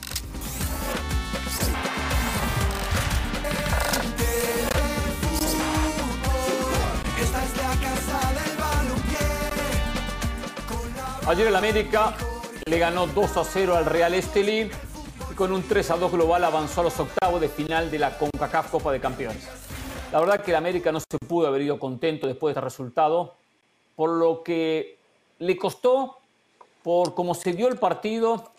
Ayer el América le ganó 2 a 0 al Real Estelí y con un 3 a 2 global avanzó a los octavos de final de la CONCACAF Copa de Campeones. La verdad que el América no se pudo haber ido contento después de este resultado, por lo que le costó, por cómo se dio el partido,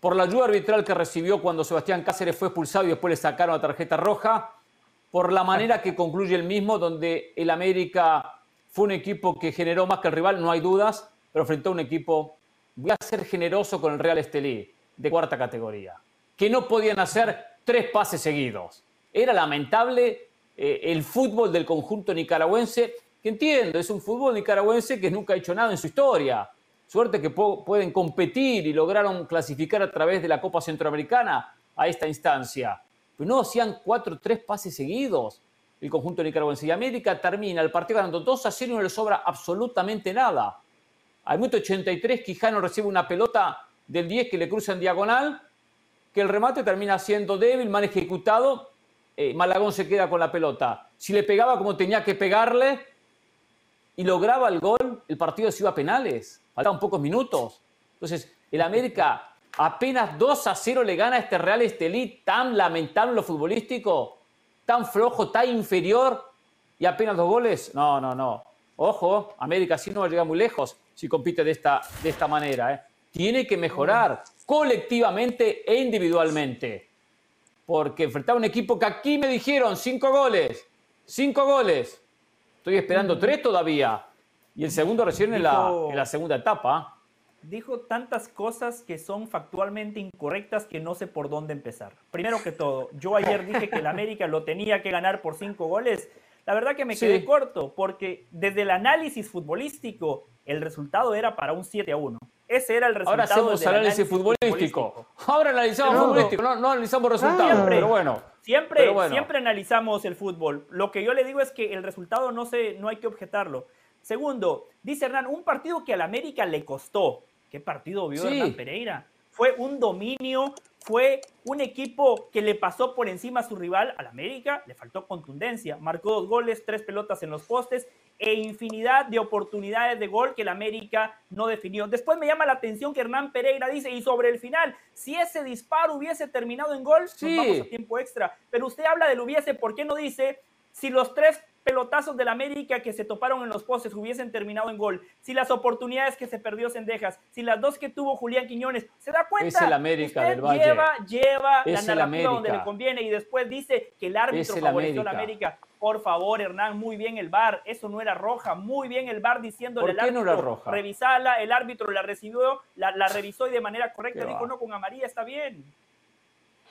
por la ayuda arbitral que recibió cuando Sebastián Cáceres fue expulsado y después le sacaron la tarjeta roja, por la manera que concluye el mismo, donde el América fue un equipo que generó más que el rival, no hay dudas, pero frente a un equipo, voy a ser generoso con el Real Estelí, de cuarta categoría, que no podían hacer tres pases seguidos. Era lamentable eh, el fútbol del conjunto nicaragüense, que entiendo, es un fútbol nicaragüense que nunca ha hecho nada en su historia. Suerte que pueden competir y lograron clasificar a través de la Copa Centroamericana a esta instancia. Pero no hacían cuatro, tres pases seguidos el conjunto nicaragüense. Y América termina el partido ganando 2 a 0 y no le sobra absolutamente nada. Al minuto 83, Quijano recibe una pelota del 10 que le cruza en diagonal, que el remate termina siendo débil, mal ejecutado. Eh, Malagón se queda con la pelota. Si le pegaba como tenía que pegarle y lograba el gol, el partido se iba a penales. Faltaban pocos minutos. Entonces, el América apenas 2 a 0 le gana a este Real Estelí tan lamentable en lo futbolístico, tan flojo, tan inferior y apenas dos goles. No, no, no. Ojo, América sí no va a llegar muy lejos si compite de esta, de esta manera. ¿eh? Tiene que mejorar colectivamente e individualmente. Porque enfrentar a un equipo que aquí me dijeron cinco goles, cinco goles. Estoy esperando tres todavía. Y el segundo recién en, la, en la segunda etapa. Dijo tantas cosas que son factualmente incorrectas que no sé por dónde empezar. Primero que todo, yo ayer dije que el América lo tenía que ganar por cinco goles la verdad que me quedé corto, porque desde el análisis futbolístico, el resultado era para un 7 a 1. Ese era el resultado. Ahora hacemos análisis, futbolístico. Ahora analizamos futbolístico, no, no, analizamos resultados, siempre, pero bueno. Siempre, siempre analizamos el fútbol. Lo que yo le digo es que el resultado no, se, no hay que objetarlo. Segundo, dice Hernán, un partido que al América le costó. ¿Qué partido vio Hernán Pereira? Fue un dominio fue un equipo que le pasó por encima a su rival, al América, le faltó contundencia, marcó dos goles, tres pelotas en los postes e infinidad de oportunidades de gol que el América no definió. Después me llama la atención que Hernán Pereira dice, y sobre el final, si ese disparo hubiese terminado en gol, sí. nos vamos a tiempo extra. Pero usted habla del hubiese, ¿por qué no dice si los tres pelotazos del América que se toparon en los postes hubiesen terminado en gol, si las oportunidades que se perdió Sendejas, si las dos que tuvo Julián Quiñones, ¿se da cuenta? Es el América del Valle. Lleva, lleva la narrativa donde le conviene y después dice que el árbitro favoreció a la América. Por favor, Hernán, muy bien el VAR, eso no era roja, muy bien el VAR diciéndole al árbitro, no era roja? revisala, el árbitro la recibió, la, la revisó y de manera correcta dijo, no, con amarilla está bien.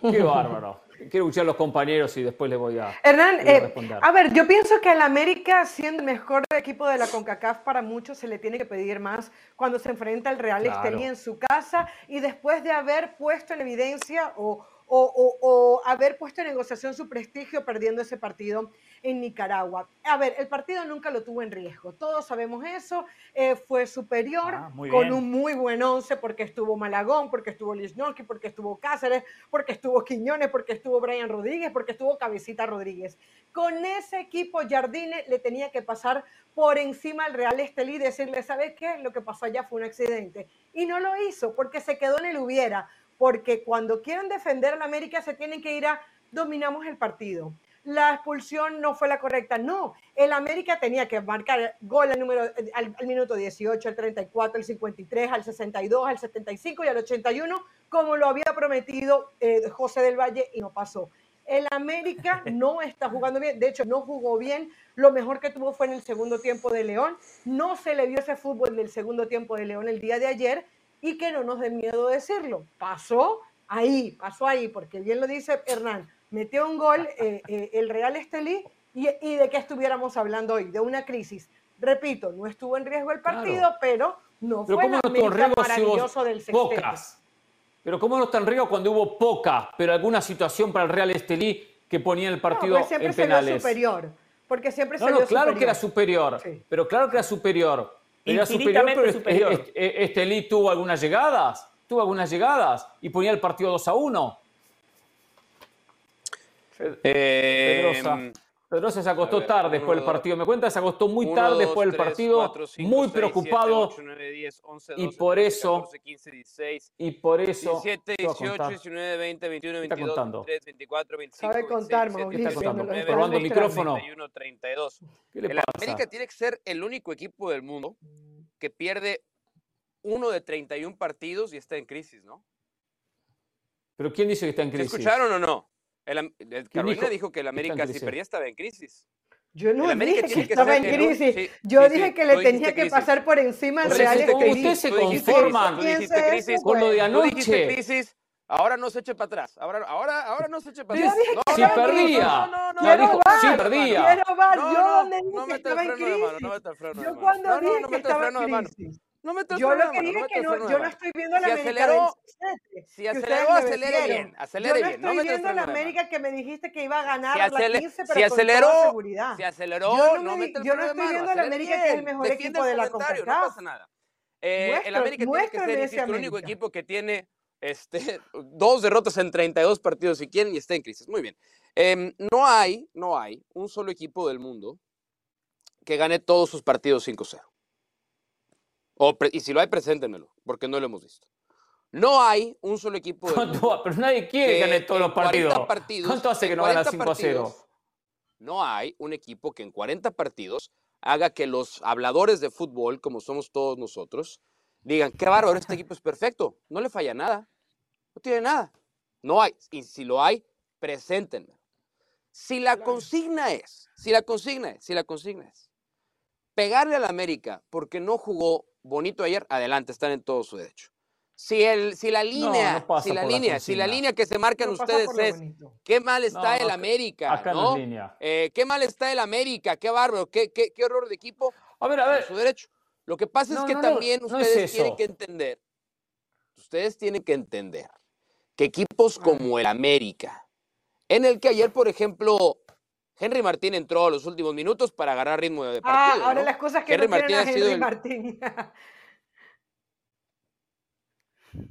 Qué bárbaro. Quiero escuchar a los compañeros y después le voy a, Hernán, eh, a ver, yo pienso que al América, siendo el mejor equipo de la CONCACAF, para muchos se le tiene que pedir más cuando se enfrenta al Real Estelí en su casa y después de haber puesto en evidencia o, o, haber puesto en negociación su prestigio perdiendo ese partido en Nicaragua. A ver, el partido nunca lo tuvo en riesgo, todos sabemos eso, eh, fue superior ah, con un muy buen once porque estuvo Malagón, porque estuvo Lichnowsky, porque estuvo Cáceres, porque estuvo Quiñones, porque estuvo Brian Rodríguez, porque estuvo Cabecita Rodríguez. Con ese equipo Jardine le tenía que pasar por encima al Real Estelí y decirle, ¿sabes qué? Lo que pasó allá fue un accidente. Y no lo hizo porque se quedó en el hubiera porque cuando quieren defender al América se tienen que ir a dominamos el partido. La expulsión no fue la correcta. No, el América tenía que marcar gol al, número, al, minuto 18, al 34, al 53, al 62, al 75 y al 81, como lo había prometido eh, José del Valle y no pasó. El América no está jugando bien, de hecho no jugó bien, lo mejor que tuvo fue en el segundo tiempo de León, no se le vio ese fútbol del segundo tiempo de León el día de ayer y que no nos den miedo decirlo, pasó ahí, pasó ahí, porque bien lo dice Hernán, metió un gol eh, eh, el Real Estelí y, y, de qué estuviéramos hablando hoy, de una crisis. Repito, no estuvo en riesgo el partido, pero no fue el América maravilloso del sextete. Pero ¿cómo no está en riesgo cuando hubo poca, pero alguna situación para el Real Estelí que ponía el partido no, siempre en penales? superior, porque siempre no, se no, claro que era superior, pero claro que era superior. Era superior, pero superior. Estelí tuvo algunas llegadas, tuvo algunas llegadas y ponía el partido 2 a 1. Eh, Pedrosa se acostó tarde después del partido. Me cuenta, se acostó muy tarde después del partido, muy preocupado. y por eso. 14, 15, 16, y por eso. 17, 18, 19, 20, 21, 22, 23, 24, 25. Sabe contar, 27, Mauricio. Está contando. Probando el micrófono. 31, 32. ¿Qué le el pasa? América tiene que ser el único equipo del mundo que pierde uno de 31 partidos y está en crisis, ¿no? ¿Pero quién dice que está en ¿Se crisis? escucharon o no? El, el Carolina dijo dijo que el América si crisis? perdía estaba en crisis. Yo no El América dije que estaba en crisis. sí, Yo sí, dije que le tenía que crisis. pasar por encima al Real Estelí. Ustedes se conforman crisis, con lo de anoche. crisis, ahora no se eche para atrás. Ahora, ahora, ahora no se eche para atrás. dije No, que Si no, estaba en no, perdía. No, no, no, No, no, dijo, no, sí no, perdía. Quiero ver, No, yo no, donde dije no que meta el estaba en freno de mano, no crisis. meta el freno de Yo mano. cuando No, no, dije no que meta el estaba freno de en mano. crisis. No meta el Yo freno lo de que mano, no dije meta que el no, freno de yo no estoy viendo la Si América aceleró, del sextete, si que aceleró, me acelere bien, acelere Yo no bien, no estoy el viendo freno la de. América que me dijiste que iba a ganar Si, la acele- 15, si pero con aceleró, toda seguridad. si aceleró, Yo no no, me el yo no de estoy mano. viendo a la América que es el bien, mejor equipo de el la comentario, No pasa nada. Eh, el Muestra- América tiene que ser, el único equipo que tiene este, dos derrotas en 32 partidos si quieren y está en crisis. Muy bien. Em, no hay, no hay un solo equipo del mundo que gane todos sus partidos 5-0. O y si lo hay, preséntenmelo, porque no lo hemos visto. No hay un solo equipo ¿Cuánto- Pero nadie quiere gane todos los partidos. 40 partidos, ¿Cuánto hace que no gana 40 5 a 0? partidos, No hay un equipo que en 40 partidos haga que los habladores de fútbol, como somos todos nosotros, digan, qué bárbaro, este equipo es perfecto, no le falla nada, no tiene nada. No hay, y si lo hay, preséntenme. Si la consigna es, si la consigna es, si la consigna es, pegarle al América porque no jugó bonito ayer, adelante, están en todo su derecho. Si, el, si la línea, no si la línea, si la línea que se marcan No ustedes es qué mal está el América, Acá no. Eh, qué mal está el América, qué bárbaro, qué, qué, qué horror de equipo, A ver, a ver. su derecho. Lo que pasa es que también es ustedes tienen que entender, ustedes tienen que entender que equipos como el América, en el que ayer, por ejemplo, Henry Martín entró a los últimos minutos para agarrar ritmo de Ah, partido. ahora ¿no? las cosas que Henry no quieren a Martín ha sido Henry el- Martín.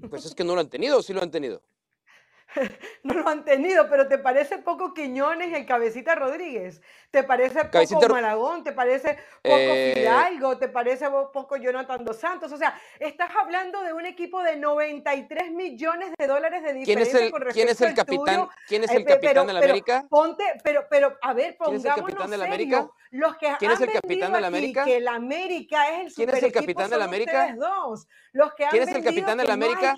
Pues es que no lo han tenido, sí lo han tenido. no lo han tenido, pero ¿te parece poco Quiñones el Cabecita Rodríguez? ¿Te parece poco Cabecita Malagón? ¿Te parece poco Eh, Fidalgo? ¿Te parece poco Jonathan Dos Santos? O sea, estás hablando de un equipo de 93 millones de dólares de ¿Quién es diferencia el, con quién es respecto el al capitán? tuyo. ¿Quién es Eh, el capitán pero- de la pero América? Ponte, pero, pero, a ver, ¿Quién es el pongámonos capitán de la. América? Los que ¿Quién es el capitán de la América? que el América es el ¿Quién es el capitán de la América? dos. Los que han ¿Quién es el capitán de la América?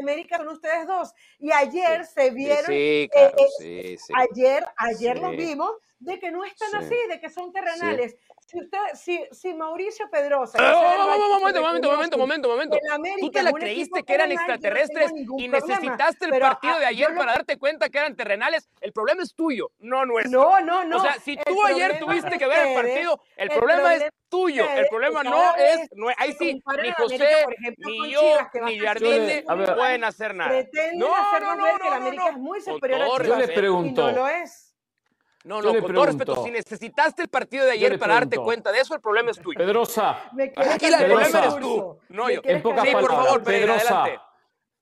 América son ustedes dos. Y ayer se vieron sí, claro, eh, sí, sí. ayer, ayer los vimos de que no están Sí. así, de que son terrenales. Si usted, si, si Mauricio Pedrosa, Ah, José del momento, momento, momento, momento, momento, el Tú te es la creíste que eran no extraterrestres ningún y problema. necesitaste el Pero, partido ah, de ayer lo- para darte cuenta que eran terrenales. El problema es tuyo, no nuestro. No, no, no. O sea, si el tú ayer problema tuviste que ver el partido, el, el problema es problema tuyo. El problema no es, no, ahí sí, ni José, ejemplo, ni yo, ni Jardine pueden hacer nada. Pretenden No, hacernos no, ver no, que la no, América no. es muy superior a Chivas. Yo le respeto. pregunto. No lo es. No, no, le con todo respeto, pregunto. si necesitaste el partido de ayer para darte pregunto. cuenta de eso, el problema es tuyo. Pedrosa, Aquí el problema eres tú, no yo. en pocas Sí, el por palabras, favor. Pereira, Pedrosa.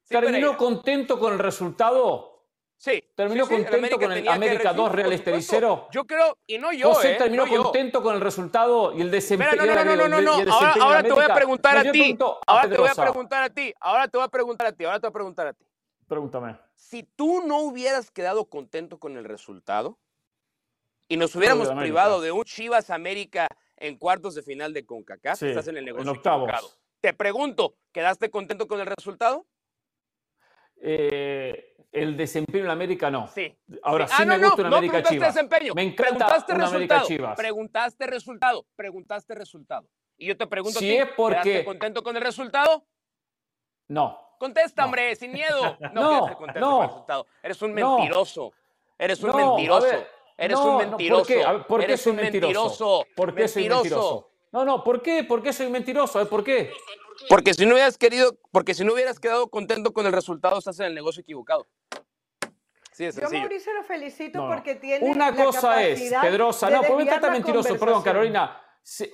Sí, ¿terminó contento con el resultado? Sí. ¿Terminó sí, sí, el contento con el América recibir, 2 Real. 0? Yo creo, y no yo, José ¿eh? terminó no yo. contento con el resultado y el desempeño. Espera, no, no, no, no, no. Ahora, te voy a preguntar a ti. pregunto Ahora te voy a preguntar a ti. Ahora te voy a preguntar a ti. Ahora te voy a preguntar a ti. Pregúntame. Si tú no hubieras quedado contento con el resultado y nos hubiéramos privado de un Chivas América en cuartos de final de CONCACAF, estás en el negocio en octavos. Te pregunto, ¿quedaste contento con el resultado? Eh, el desempeño en América no. Sí. Ahora sí, ah, me gusta una América Chivas. Desempeño. Me encanta preguntaste una Chivas. Preguntaste resultado, preguntaste resultado. Y yo te pregunto si es porque... ¿quedaste contento con el resultado? No. Contesta, hombre, sin miedo. No, no contento con el resultado. Eres un mentiroso. Eres un mentiroso. Eres un mentiroso. ¿por qué? ¿Por qué soy mentiroso? ¿Por qué soy mentiroso? No, no, ¿por qué? ¿Por qué soy mentiroso? ¿Por qué? Porque si no hubieras querido, porque si no hubieras quedado contento con el resultado, estás en el negocio equivocado. Sí, es Yo Mauricio lo felicito porque tiene Una cosa es, Pedrosa, no, por qué mentiroso, perdón, Carolina.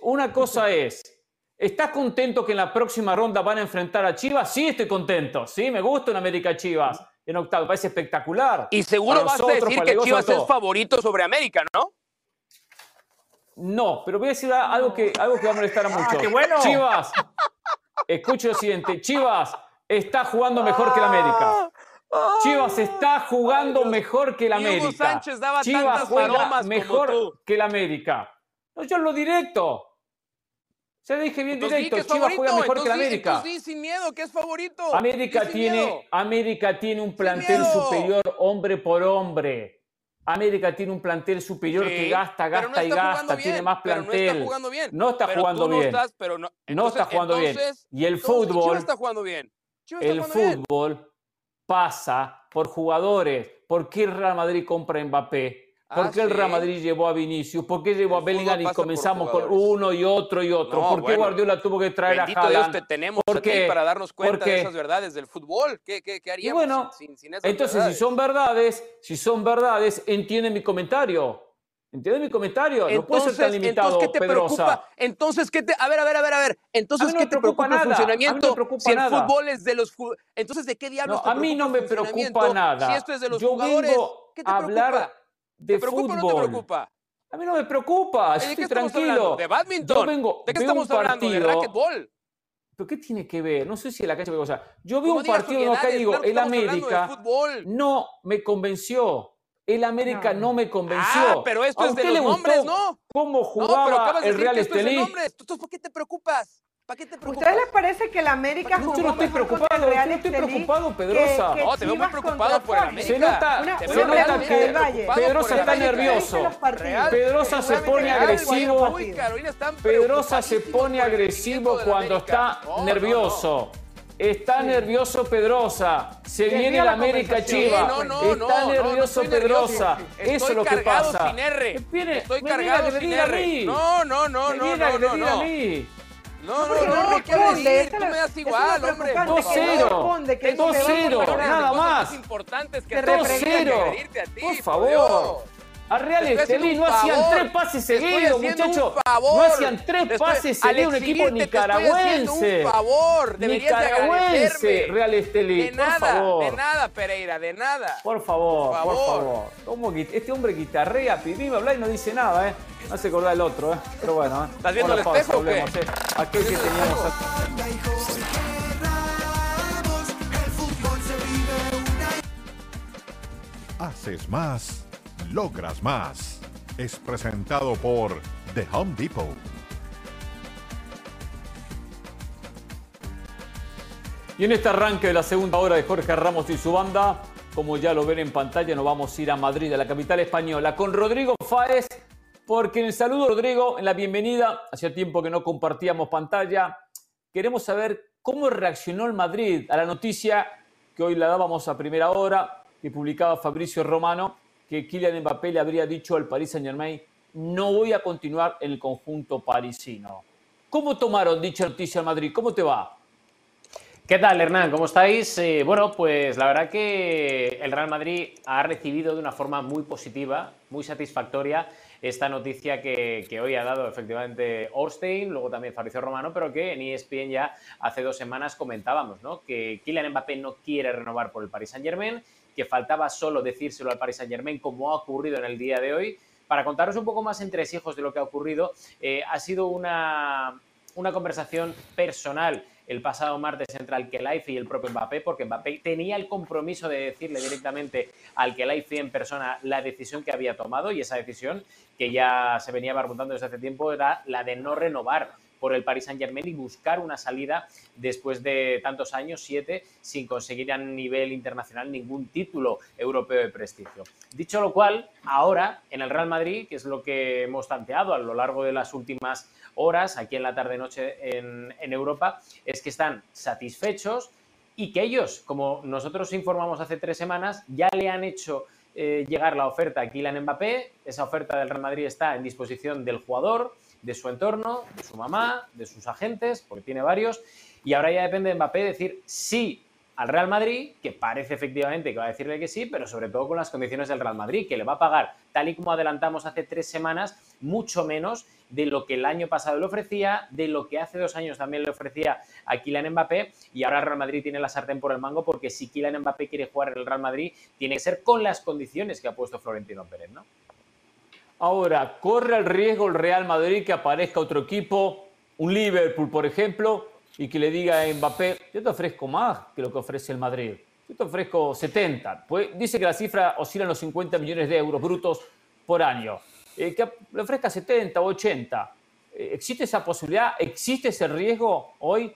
Una cosa es, ¿estás contento que en la próxima ronda van a enfrentar a Chivas? Sí, estoy contento. Sí, me gusta una América Chivas en octavo, parece espectacular. Y seguro vas a decir que Chivas es favorito sobre América, ¿no? No, pero voy a decir algo que, algo que va a molestar a ah, muchos. qué bueno. Chivas, escuche lo siguiente, Chivas está jugando mejor que la América. Chivas está jugando mejor que la América. Sánchez daba Chivas juega mejor que la América. No, yo lo directo. Se dije bien directo. Chivas juega mejor que la América. Sí, sin miedo, que es favorito. América tiene, América tiene un plantel superior hombre por hombre. América tiene un plantel superior que gasta, gasta y gasta, tiene más plantel. no está jugando bien. No está jugando bien. no está jugando bien. Y el fútbol. está jugando bien. el fútbol pasa por jugadores. ¿Por qué Real Madrid compra Mbappé? ¿Por ah, qué el Real Madrid llevó a Vinicius? ¿Por qué llevó a Bellingham y comenzamos con uno y otro y otro? ¿Por qué Guardiola tuvo que traer a Haaland? Dios te tenemos aquí para darnos cuenta de esas verdades del fútbol. ¿Qué, qué, qué haríamos bueno, sin, sin entonces, si son verdades, si son verdades, entiende mi comentario. ¿Entiendes mi comentario? no puede ser tan limitado, entonces, ¿qué te preocupa? Entonces, ¿qué te...? A ver, a ver, a ver, a ver. Entonces, ¿qué te preocupa el funcionamiento? si el fútbol es de los... Entonces, ¿de qué diablos no, A mí no me preocupa nada. Si esto es de los jugadores, ¿qué te preocupa? Hablar de ¿Te preocupa fútbol. o no te preocupa? A mí no me preocupa, estoy tranquilo. ¿De badminton? vengo, ¿De qué estamos hablando? ¿De racquetball? ¿Pero qué tiene que ver? No sé si la cancha... O sea, yo veo un partido acá y digo, el América no me convenció. El América no, me convenció. Ah, pero esto es de los nombres, ¿no? ¿Cómo jugaba el Real Estelí? Entonces, ¿por qué te preocupas? ¿Para qué te preocupas? ¿Ustedes les parece que el América jugó Yo no estoy preocupado, yo no estoy preocupado, Pedrosa. no, te veo muy preocupado por el América. Se nota, se nota que Pedrosa está nervioso. Pedrosa se pone agresivo. Pedrosa se pone agresivo cuando está nervioso. Está nervioso Pedrosa. Se viene el América Chiva. Está nervioso Pedrosa. Eso es lo que pasa. Estoy cargado sin R. No, no, no, no, no, no, no. No, no, no, ¿qué decir? Tú me das igual, hombre. 2-0. 2-0, nada más. importantes que 2-0. Por favor. A Real Estelí no hacían tres pases seguidos, muchachos. No hacían tres pases seguidos un equipo nicaragüense. un favor, nicaragüense, Real Estelí. De nada, de nada, Pereira, de nada. Por favor, por favor. ¿Cómo este hombre guitarrea, pibí, habla y no dice nada, ¿eh? No se acordar el otro, ¿eh? Pero bueno, ¿eh? ¿Estás viendo el espejo o qué? ¿eh? Aquel que teníamos... Haces más logras más. Es presentado por The Home Depot. Y en este arranque de la segunda hora de Jorge Ramos y su banda, como ya lo ven en pantalla, nos vamos a ir a Madrid, a la capital española, con Rodrigo Fáez, porque en el saludo, Rodrigo, en la bienvenida, hacía tiempo que no compartíamos pantalla, queremos saber cómo reaccionó el Madrid a la noticia que hoy la dábamos a primera hora, que publicaba Fabricio Romano, que Kylian Mbappé le habría dicho al Paris Saint-Germain, no voy a continuar en el conjunto parisino. ¿Cómo tomaron dicha noticia en Madrid? ¿Cómo te va? ¿Qué tal, Hernán? ¿Cómo estáis? Eh, bueno, pues la verdad que el Real Madrid ha recibido de una forma muy positiva, muy satisfactoria, esta noticia que, hoy ha dado efectivamente Orstein, luego también Fabricio Romano, pero que en ESPN ya hace dos semanas comentábamos, ¿no? Que Kylian Mbappé no quiere renovar por el Paris Saint-Germain que faltaba solo decírselo al Paris Saint Germain, como ha ocurrido en el día de hoy. Para contaros un poco más entre hijos de lo que ha ocurrido, eh, ha sido una, una conversación personal el pasado martes entre Alkelaifi y el propio Mbappé, porque Mbappé tenía el compromiso de decirle directamente al Alkelaifi en persona la decisión que había tomado y esa decisión que ya se venía barbuntando desde hace tiempo era la de no renovar por el Paris Saint Germain y buscar una salida después de tantos años, siete, sin conseguir a nivel internacional ningún título europeo de prestigio. Dicho lo cual, ahora en el Real Madrid, que es lo que hemos tanteado a lo largo de las últimas horas, aquí en la tarde-noche en, en Europa, es que están satisfechos y que ellos, como nosotros informamos hace tres semanas, ya le han hecho eh, llegar la oferta a Kylian Mbappé. Esa oferta del Real Madrid está en disposición del jugador de su entorno, de su mamá, de sus agentes, porque tiene varios, y ahora ya depende de Mbappé decir sí al Real Madrid, que parece efectivamente que va a decirle que sí, pero sobre todo con las condiciones del Real Madrid, que le va a pagar, tal y como adelantamos hace tres semanas, mucho menos de lo que el año pasado le ofrecía, de lo que hace dos años también le ofrecía a Kylian Mbappé, y ahora el Real Madrid tiene la sartén por el mango, porque si Kylian Mbappé quiere jugar en el Real Madrid, tiene que ser con las condiciones que ha puesto Florentino Pérez, ¿no? Ahora, ¿corre el riesgo el Real Madrid que aparezca otro equipo, un Liverpool, por ejemplo, y que le diga a Mbappé, yo te ofrezco más que lo que ofrece el Madrid? Yo te ofrezco 70. Pues dice que la cifra oscila en los 50 millones de euros brutos por año. Eh, que le ofrezca 70 o 80. Eh, ¿Existe esa posibilidad? ¿Existe ese riesgo hoy?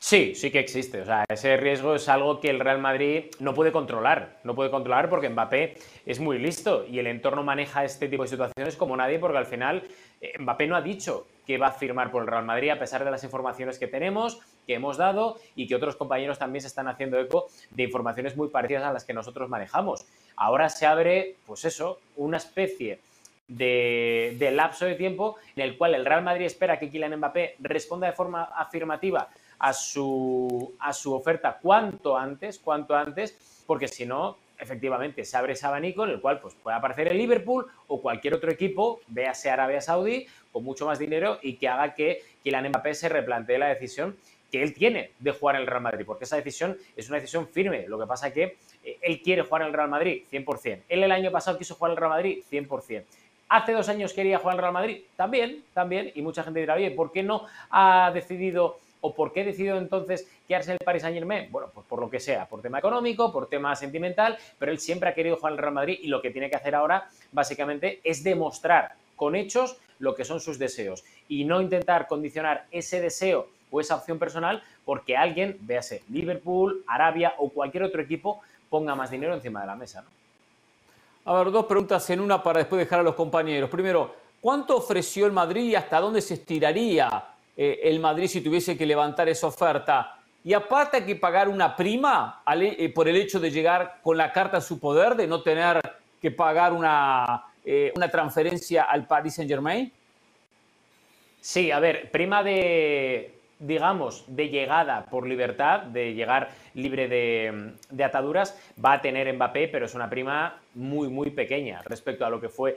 Sí, sí que existe. O sea, ese riesgo es algo que el Real Madrid no puede controlar. No puede controlar porque Mbappé es muy listo y el entorno maneja este tipo de situaciones como nadie porque al final eh, Mbappé no ha dicho que va a firmar por el Real Madrid a pesar de las informaciones que tenemos, que hemos dado y que otros compañeros también se están haciendo eco de informaciones muy parecidas a las que nosotros manejamos. Ahora se abre, pues eso, una especie de, de lapso de tiempo en el cual el Real Madrid espera que Kylian Mbappé responda de forma afirmativa a su, a su oferta cuanto antes, cuanto antes, porque si no, efectivamente, se abre ese abanico en el cual pues, puede aparecer el Liverpool o cualquier otro equipo, véase Arabia Saudí, con mucho más dinero y que haga que Kylian Mbappé se replantee la decisión que él tiene de jugar en el Real Madrid, porque esa decisión es una decisión firme. Lo que pasa que eh, él quiere jugar en el Real Madrid, 100%. Él el año pasado quiso jugar en el Real Madrid, 100%. Hace dos años quería jugar en el Real Madrid, también, también, y mucha gente dirá, oye, ¿por qué no ha decidido ¿O por qué decidió entonces quedarse en el Paris Saint Germain? Bueno, pues por lo que sea, por tema económico, por tema sentimental, pero él siempre ha querido jugar el Real Madrid y lo que tiene que hacer ahora básicamente es demostrar con hechos lo que son sus deseos y no intentar condicionar ese deseo o esa opción personal porque alguien, véase Liverpool, Arabia o cualquier otro equipo, ponga más dinero encima de la mesa. A ver, dos preguntas en una para después dejar a los compañeros. Primero, ¿cuánto ofreció el Madrid y hasta dónde se estiraría eh, el Madrid si tuviese que levantar esa oferta. Y aparte hay que pagar una prima eh, por el hecho de llegar con la carta a su poder, de no tener que pagar una, eh, una transferencia al Paris Saint Germain. Sí, a ver, prima de, digamos, de llegada por libertad, de llegar libre de, ataduras, va a tener Mbappé, pero es una prima muy, muy pequeña respecto a lo que fue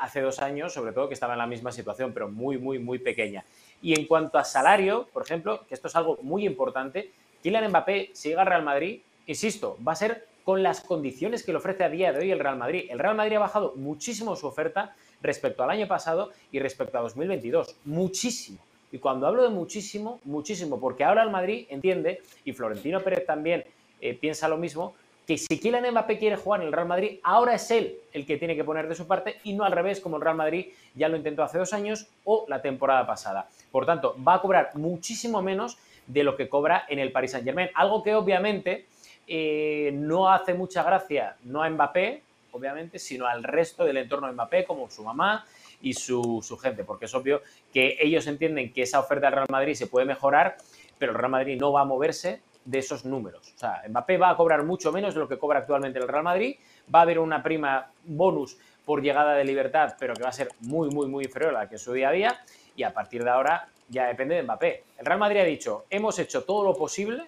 hace dos años, sobre todo que estaba en la misma situación, pero muy, muy, muy pequeña. Y en cuanto a salario, por ejemplo, que esto es algo muy importante, Kylian Mbappé, si llega al Real Madrid, insisto, va a ser con las condiciones que le ofrece a día de hoy el Real Madrid. El Real Madrid ha bajado muchísimo su oferta respecto al año pasado y respecto a 2022. Muchísimo. Y cuando hablo de muchísimo, muchísimo, porque ahora el Madrid entiende, y Florentino Pérez también eh, piensa lo mismo, que si Kylian Mbappé quiere jugar en el Real Madrid, ahora es él el que tiene que poner de su parte y no al revés, como el Real Madrid ya lo intentó hace dos años o la temporada pasada. Por tanto, va a cobrar muchísimo menos de lo que cobra en el Paris Saint Germain, algo que obviamente eh, no hace mucha gracia, no a Mbappé, obviamente, sino al resto del entorno de Mbappé, como su mamá y su, su gente, porque es obvio que ellos entienden que esa oferta del Real Madrid se puede mejorar, pero el Real Madrid no va a moverse de esos números. O sea, Mbappé va a cobrar mucho menos de lo que cobra actualmente el Real Madrid, va a haber una prima bonus por llegada de libertad, pero que va a ser muy, muy, muy inferior a la que su día a día, y a partir de ahora ya depende de Mbappé. El Real Madrid ha dicho, hemos hecho todo lo posible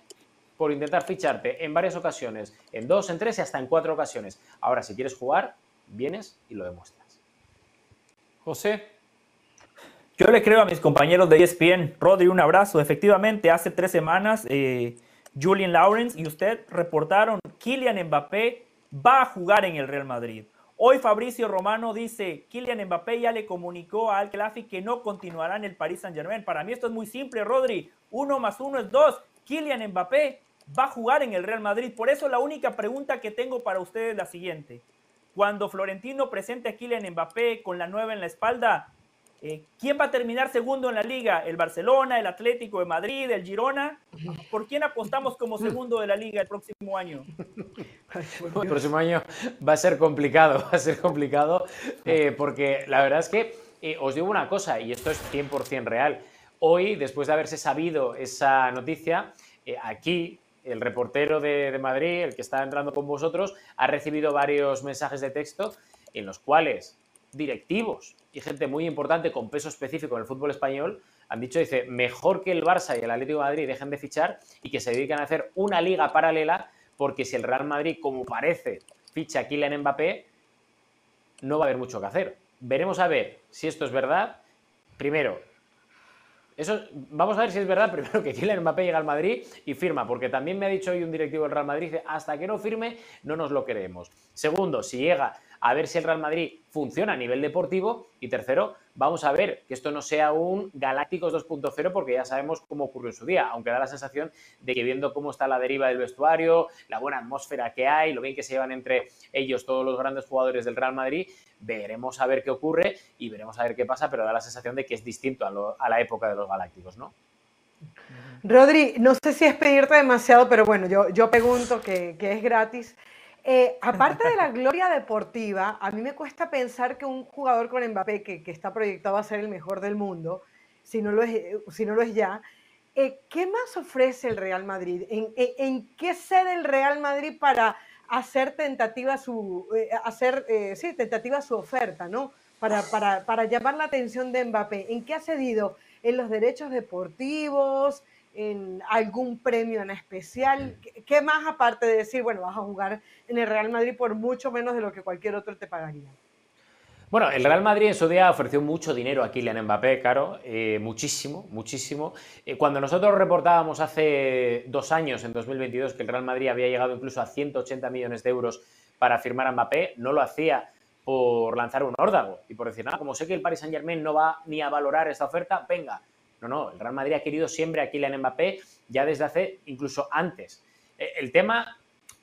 por intentar ficharte en varias ocasiones, en dos, en tres y hasta en cuatro ocasiones. Ahora, si quieres jugar, vienes y lo demuestras. José. Yo le creo a mis compañeros de ESPN. Rodri, un abrazo. Efectivamente, hace tres semanas eh, Julian Lawrence y usted reportaron Kylian Mbappé va a jugar en el Real Madrid. Hoy Fabricio Romano dice, Kylian Mbappé ya le comunicó a Al Khelaifi que no continuará en el Paris Saint Germain. Para mí esto es muy simple, Rodri. Uno más uno es dos. Kylian Mbappé va a jugar en el Real Madrid. Por eso la única pregunta que tengo para ustedes es la siguiente. Cuando Florentino presente a Kylian Mbappé con la nueva en la espalda, eh, ¿Quién va a terminar segundo en la liga? ¿El Barcelona, el Atlético de Madrid, el Girona? ¿Por quién apostamos como segundo de la liga el próximo año? El próximo año va a ser complicado, va a ser complicado, eh, porque la verdad es que eh, os digo una cosa, y esto es 100% real. Hoy, después de haberse sabido esa noticia, aquí el reportero de, Madrid, el que está entrando con vosotros, ha recibido varios mensajes de texto en los cuales directivos y gente muy importante con peso específico en el fútbol español han dicho, dice, mejor que el Barça y el Atlético de Madrid dejen de fichar y que se dediquen a hacer una liga paralela, porque si el Real Madrid, como parece, ficha a Kylian Mbappé, no va a haber mucho que hacer. Veremos a ver si esto es verdad. Primero, eso, vamos a ver si es verdad, primero que Kylian Mbappé llega al Madrid y firma, porque también me ha dicho hoy un directivo del Real Madrid, hasta que no firme, no nos lo queremos. Segundo, si llega a ver si el Real Madrid funciona a nivel deportivo. Y tercero, vamos a ver que esto no sea un Galácticos 2.0 porque ya sabemos cómo ocurrió en su día, aunque da la sensación de que viendo cómo está la deriva del vestuario, la buena atmósfera que hay, lo bien que se llevan entre ellos todos los grandes jugadores del Real Madrid, veremos a ver qué ocurre y veremos a ver qué pasa, pero da la sensación de que es distinto a, la época de los Galácticos, ¿no? Rodri, no sé si es pedirte demasiado, pero bueno, yo, yo pregunto que, que es gratis. Eh, aparte de la gloria deportiva, a mí me cuesta pensar que un jugador con Mbappé, que, está proyectado a ser el mejor del mundo, si no lo es, si no lo es ya, eh, ¿qué más ofrece el Real Madrid? ¿En, qué cede el Real Madrid para hacer tentativa su, eh, hacer, sí, tentativa su oferta, ¿no? Para, para, para llamar la atención de Mbappé. ¿En qué ha cedido? ¿En los derechos deportivos? En algún premio en especial? ¿Qué más aparte de decir, bueno, vas a jugar en el Real Madrid por mucho menos de lo que cualquier otro te pagaría? Bueno, el Real Madrid en su día ofreció mucho dinero a Kylian Mbappé, claro, eh, muchísimo, muchísimo. Eh, cuando nosotros reportábamos hace dos años, en 2022, que el Real Madrid había llegado incluso a 180 millones de euros para firmar a Mbappé, no lo hacía por lanzar un órdago y por decir, nada, como sé que el Paris Saint Germain no va ni a valorar esta oferta, venga, no, no, el Real Madrid ha querido siempre a Kylian Mbappé ya desde hace incluso antes. Eh, el tema,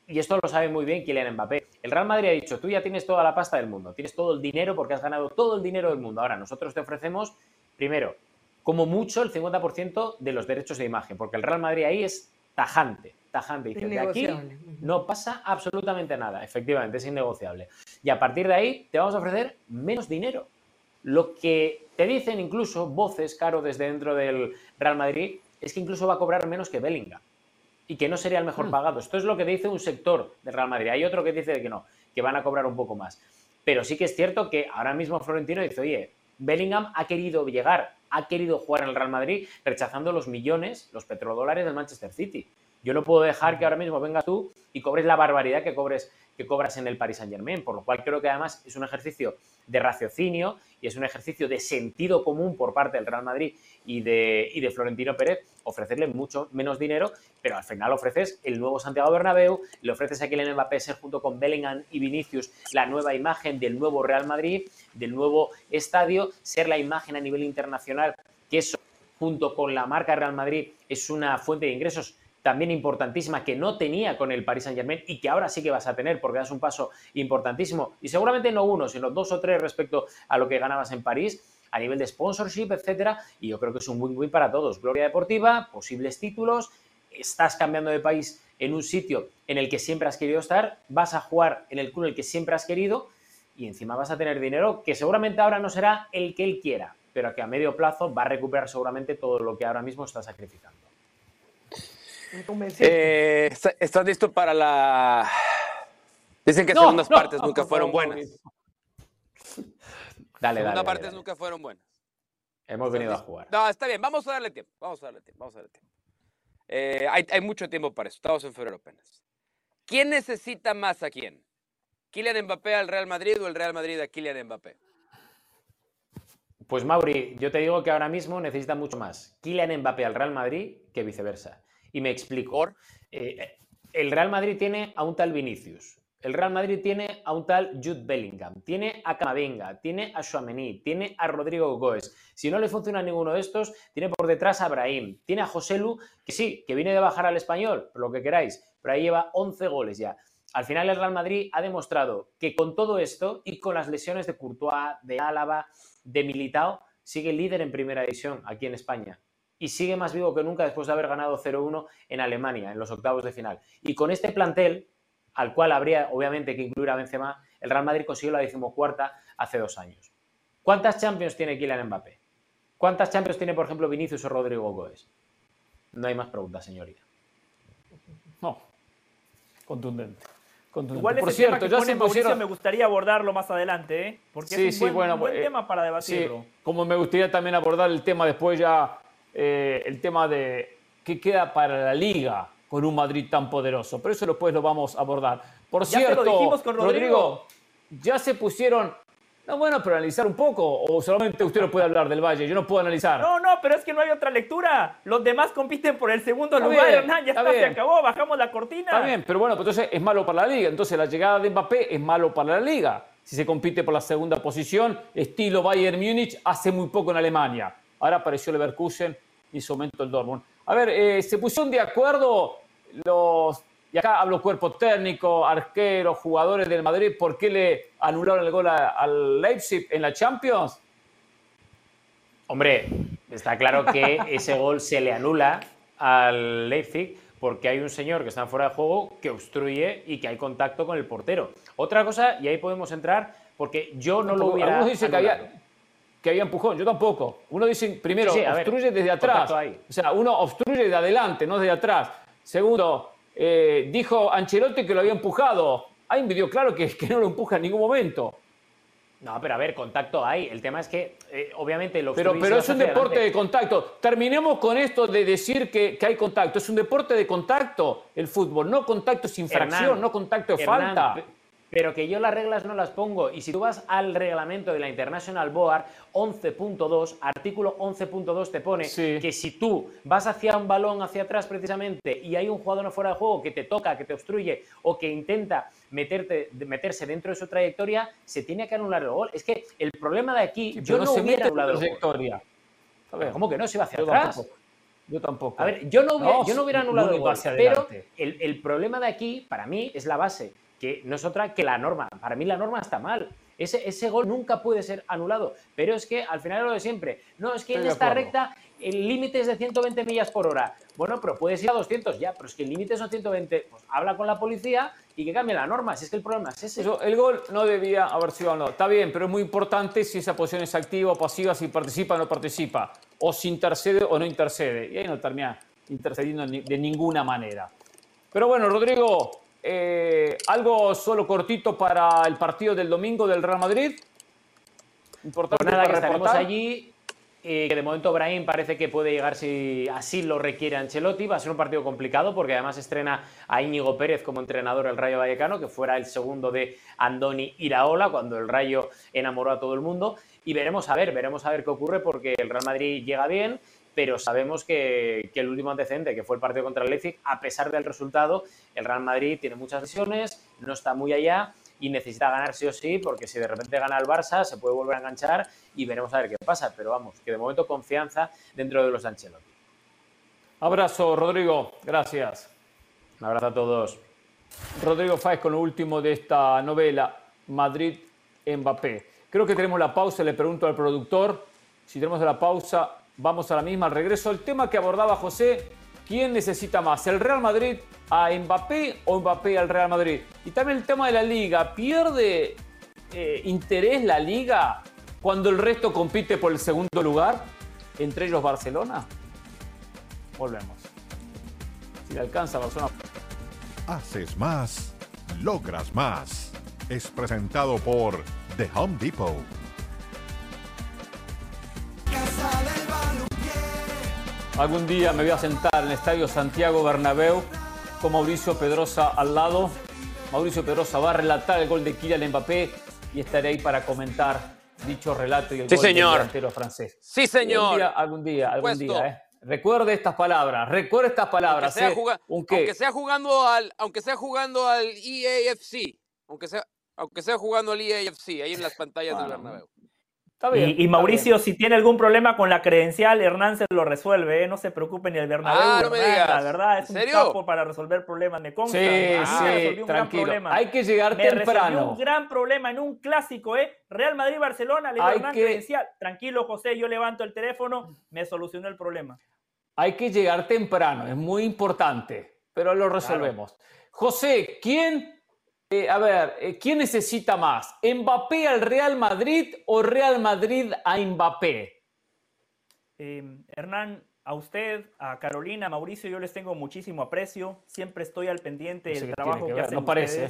y esto lo sabe muy bien Kylian Mbappé, el Real Madrid ha dicho, tú ya tienes toda la pasta del mundo, tienes todo el dinero porque has ganado todo el dinero del mundo. Ahora, nosotros te ofrecemos, primero, como mucho el 50% de los derechos de imagen, porque el Real Madrid ahí es tajante, tajante. Dice, de aquí no pasa absolutamente nada, efectivamente, es innegociable. Y a partir de ahí te vamos a ofrecer menos dinero. Lo que te dicen incluso voces, Caro, desde dentro del Real Madrid, es que incluso va a cobrar menos que Bellingham y que no sería el mejor mm. pagado. Esto es lo que dice un sector del Real Madrid. Hay otro que dice que no, que van a cobrar un poco más. Pero sí que es cierto que ahora mismo Florentino dice, oye, Bellingham ha querido llegar, ha querido jugar en el Real Madrid rechazando los millones, los petrodólares del Manchester City. Yo no puedo dejar que ahora mismo vengas tú y cobres la barbaridad que cobres que cobras en el Paris Saint Germain, por lo cual creo que además es un ejercicio de raciocinio y es un ejercicio de sentido común por parte del Real Madrid y de, y de Florentino Pérez ofrecerle mucho menos dinero, pero al final ofreces el nuevo Santiago Bernabéu, le ofreces a Kylian Mbappé ser junto con Bellingham y Vinicius la nueva imagen del nuevo Real Madrid, del nuevo estadio, ser la imagen a nivel internacional, que eso junto con la marca Real Madrid es una fuente de ingresos también importantísima que no tenía con el Paris Saint Germain y que ahora sí que vas a tener porque das un paso importantísimo y seguramente no uno, sino dos o tres respecto a lo que ganabas en París a nivel de sponsorship, etcétera, y yo creo que es un win-win para todos. Gloria deportiva, posibles títulos, estás cambiando de país en un sitio en el que siempre has querido estar, vas a jugar en el club en el que siempre has querido y encima vas a tener dinero que seguramente ahora no será el que él quiera, pero que a medio plazo va a recuperar seguramente todo lo que ahora mismo está sacrificando. Eh, ¿Estás listo para la...? Dicen que segundas partes nunca fueron buenas. Dale, Segundas partes nunca fueron buenas. Hemos venido a jugar. No, está bien, vamos a darle tiempo. Vamos a darle tiempo. Vamos a darle tiempo. Eh, hay, hay, mucho tiempo para eso. Estamos en febrero apenas. ¿Quién necesita más a quién? ¿Kylian Mbappé al Real Madrid o el Real Madrid a Kylian Mbappé? Pues Mauri, yo te digo que ahora mismo necesita mucho más Kylian Mbappé al Real Madrid que viceversa. Y me explico. Eh, el Real Madrid tiene a un tal Vinicius, El Real Madrid tiene a un tal Jude Bellingham, tiene a Camavinga, tiene a Chouameni, tiene a Rodrigo Goes. Si no le funciona ninguno de estos, tiene por detrás a Brahim, tiene a José Lu, que sí, que viene de bajar al español, por lo que queráis, pero ahí lleva 11 goles ya. Al final el Real Madrid ha demostrado que con todo esto y con las lesiones de Courtois, de Álava, de Militao, sigue líder en primera división aquí en España. Y sigue más vivo que nunca después de haber ganado 0-1 en Alemania, en los octavos de final. Y con este plantel, al cual habría obviamente que incluir a Benzema, el Real Madrid consiguió la decimocuarta hace dos años. ¿Cuántas Champions tiene Kylian Mbappé? ¿Cuántas Champions tiene, por ejemplo, Vinicius o Rodrigo Gómez? No hay más preguntas, señoría. No. Contundente. Igual por cierto, tema que se me gustaría abordarlo más adelante, ¿eh? porque es un buen, buen eh, tema para debatirlo. como me gustaría también abordar el tema después ya, eh, el tema de qué queda para la liga con un Madrid tan poderoso. Pero eso después lo vamos a abordar. Por cierto, Rodrigo, ya se pusieron no, bueno, pero analizar un poco, o solamente usted no puede hablar del Valle, yo no puedo analizar. No, no, pero es que no hay otra lectura. Los demás compiten por el segundo lugar, Hernán, ya está, se acabó, bajamos la cortina. Está bien, pero bueno, pues entonces es malo para la liga. Entonces la llegada de Mbappé es malo para la liga. Si se compite por la segunda posición, estilo Bayern Múnich, hace muy poco en Alemania. Ahora apareció Leverkusen y su momento el Dortmund. A ver, eh, se pusieron de acuerdo los y acá hablo cuerpo técnico, arquero, jugadores del Madrid, ¿por qué le anularon el gol al Leipzig en la Champions? Hombre, está claro que ese gol se le anula al Leipzig porque hay un señor que está fuera de juego que obstruye y que hay contacto con el portero. Otra cosa, y ahí podemos entrar, porque yo no lo hubiera. Algunos dicen que había, que había empujón, yo tampoco. Uno dice, primero, obstruye desde atrás. O sea, uno obstruye de adelante, no desde atrás. Segundo, eh, dijo Ancelotti que lo había empujado. Hay un video claro que, que no lo empuja en ningún momento. No, pero a ver, contacto hay. El tema es que, eh, obviamente, lo Pero, pero es un deporte de contacto. Terminemos con esto de decir que, hay contacto. Es un deporte de contacto el fútbol. No contacto es infracción, no contacto es falta pero que yo las reglas no las pongo. Y si tú vas al reglamento de la International Board 11.2, artículo 11.2 te pone que si tú vas hacia un balón hacia atrás precisamente y hay un jugador no fuera de juego que te toca, que te obstruye o que intenta meterte, meterse dentro de su trayectoria, se tiene que anular el gol. Es que el problema de aquí, yo no, no hubiera anulado la trayectoria. A ver, ¿Cómo que no? Se va hacia atrás. Yo tampoco. A ver, yo no hubiera, yo no hubiera anulado el gol, pero el, el problema de aquí, para mí, es la base que no es otra que la norma. Para mí la norma está mal. Ese, ese gol nunca puede ser anulado. Pero es que al final es lo de siempre. No, es que en esta recta el límite es de 120 millas por hora. Bueno, pero puedes ir a 200 ya, pero es que el límite son 120. Pues habla con la policía y que cambie la norma. Si es que el problema es ese. el gol no debía haber sido no. Está bien, pero es muy importante si esa posición es activa o pasiva, si participa o no participa, o si intercede o no intercede. Y ahí no termina intercediendo de ninguna manera. Pero bueno, Rodrigo, eh, algo solo cortito para el partido del domingo del Real Madrid. Importante pues nada, que estaremos allí. que de momento Brahim parece que puede llegar si así lo requiere Ancelotti. Va a ser un partido complicado porque además estrena a Íñigo Pérez como entrenador del Rayo Vallecano, que fuera el segundo de Andoni Iraola cuando el Rayo enamoró a todo el mundo. Y veremos a ver, veremos a ver qué ocurre porque el Real Madrid llega bien pero sabemos que, el último antecedente, que fue el partido contra el Leipzig, a pesar del resultado, el Real Madrid tiene muchas lesiones, no está muy allá y necesita ganar sí o sí, porque si de repente gana el Barça, se puede volver a enganchar y veremos a ver qué pasa. Pero vamos, que de momento confianza dentro de los Ancelotti. Abrazo, Rodrigo. Gracias. Un abrazo a todos. Rodrigo Fáez con lo último de esta novela, Madrid-Mbappé. Creo que tenemos la pausa, le pregunto al productor si tenemos la pausa. Vamos a la misma, al regreso. El tema que abordaba José, ¿quién necesita más? ¿El Real Madrid a Mbappé o Mbappé al Real Madrid? Y también el tema de la liga. ¿Pierde eh, interés la liga cuando el resto compite por el segundo lugar? Entre ellos Barcelona. Volvemos. Si le alcanza Barcelona. Haces más, logras más. Es presentado por The Home Depot. Algún día me voy a sentar en el Estadio Santiago Bernabéu con Mauricio Pedrosa al lado. Mauricio Pedrosa va a relatar el gol de Kylian Mbappé y estaré ahí para comentar dicho relato y el gol señor. del delantero francés. Sí, señor. Algún día, algún día, ¿eh? Recuerde estas palabras, recuerde estas palabras. Aunque sea, ¿eh? jugando al, aunque sea jugando al EAFC, aunque sea, aunque sea jugando al EAFC, ahí en las pantallas del Bernabéu y, Mauricio, si tiene algún problema con la credencial, Hernán se lo resuelve, ¿eh? no se preocupe ni el Bernabéu. Ah, no me digas. La verdad, es un capo para resolver problemas, me consta. Sí, ah, sí, tranquilo. Hay que llegar me temprano. un gran problema en un clásico, ¿eh? Real Madrid-Barcelona, le Hernán credencial. Tranquilo, José, yo levanto el teléfono, me solucionó el problema. Hay que llegar temprano, es muy importante, pero lo resolvemos. José, ¿quién eh, a ver, eh, ¿quién necesita más? ¿Mbappé al Real Madrid o Real Madrid a Mbappé? Em, Hernán, a usted, a Carolina, a Mauricio, yo les tengo muchísimo aprecio. Siempre estoy al pendiente del trabajo que, hacen no parece.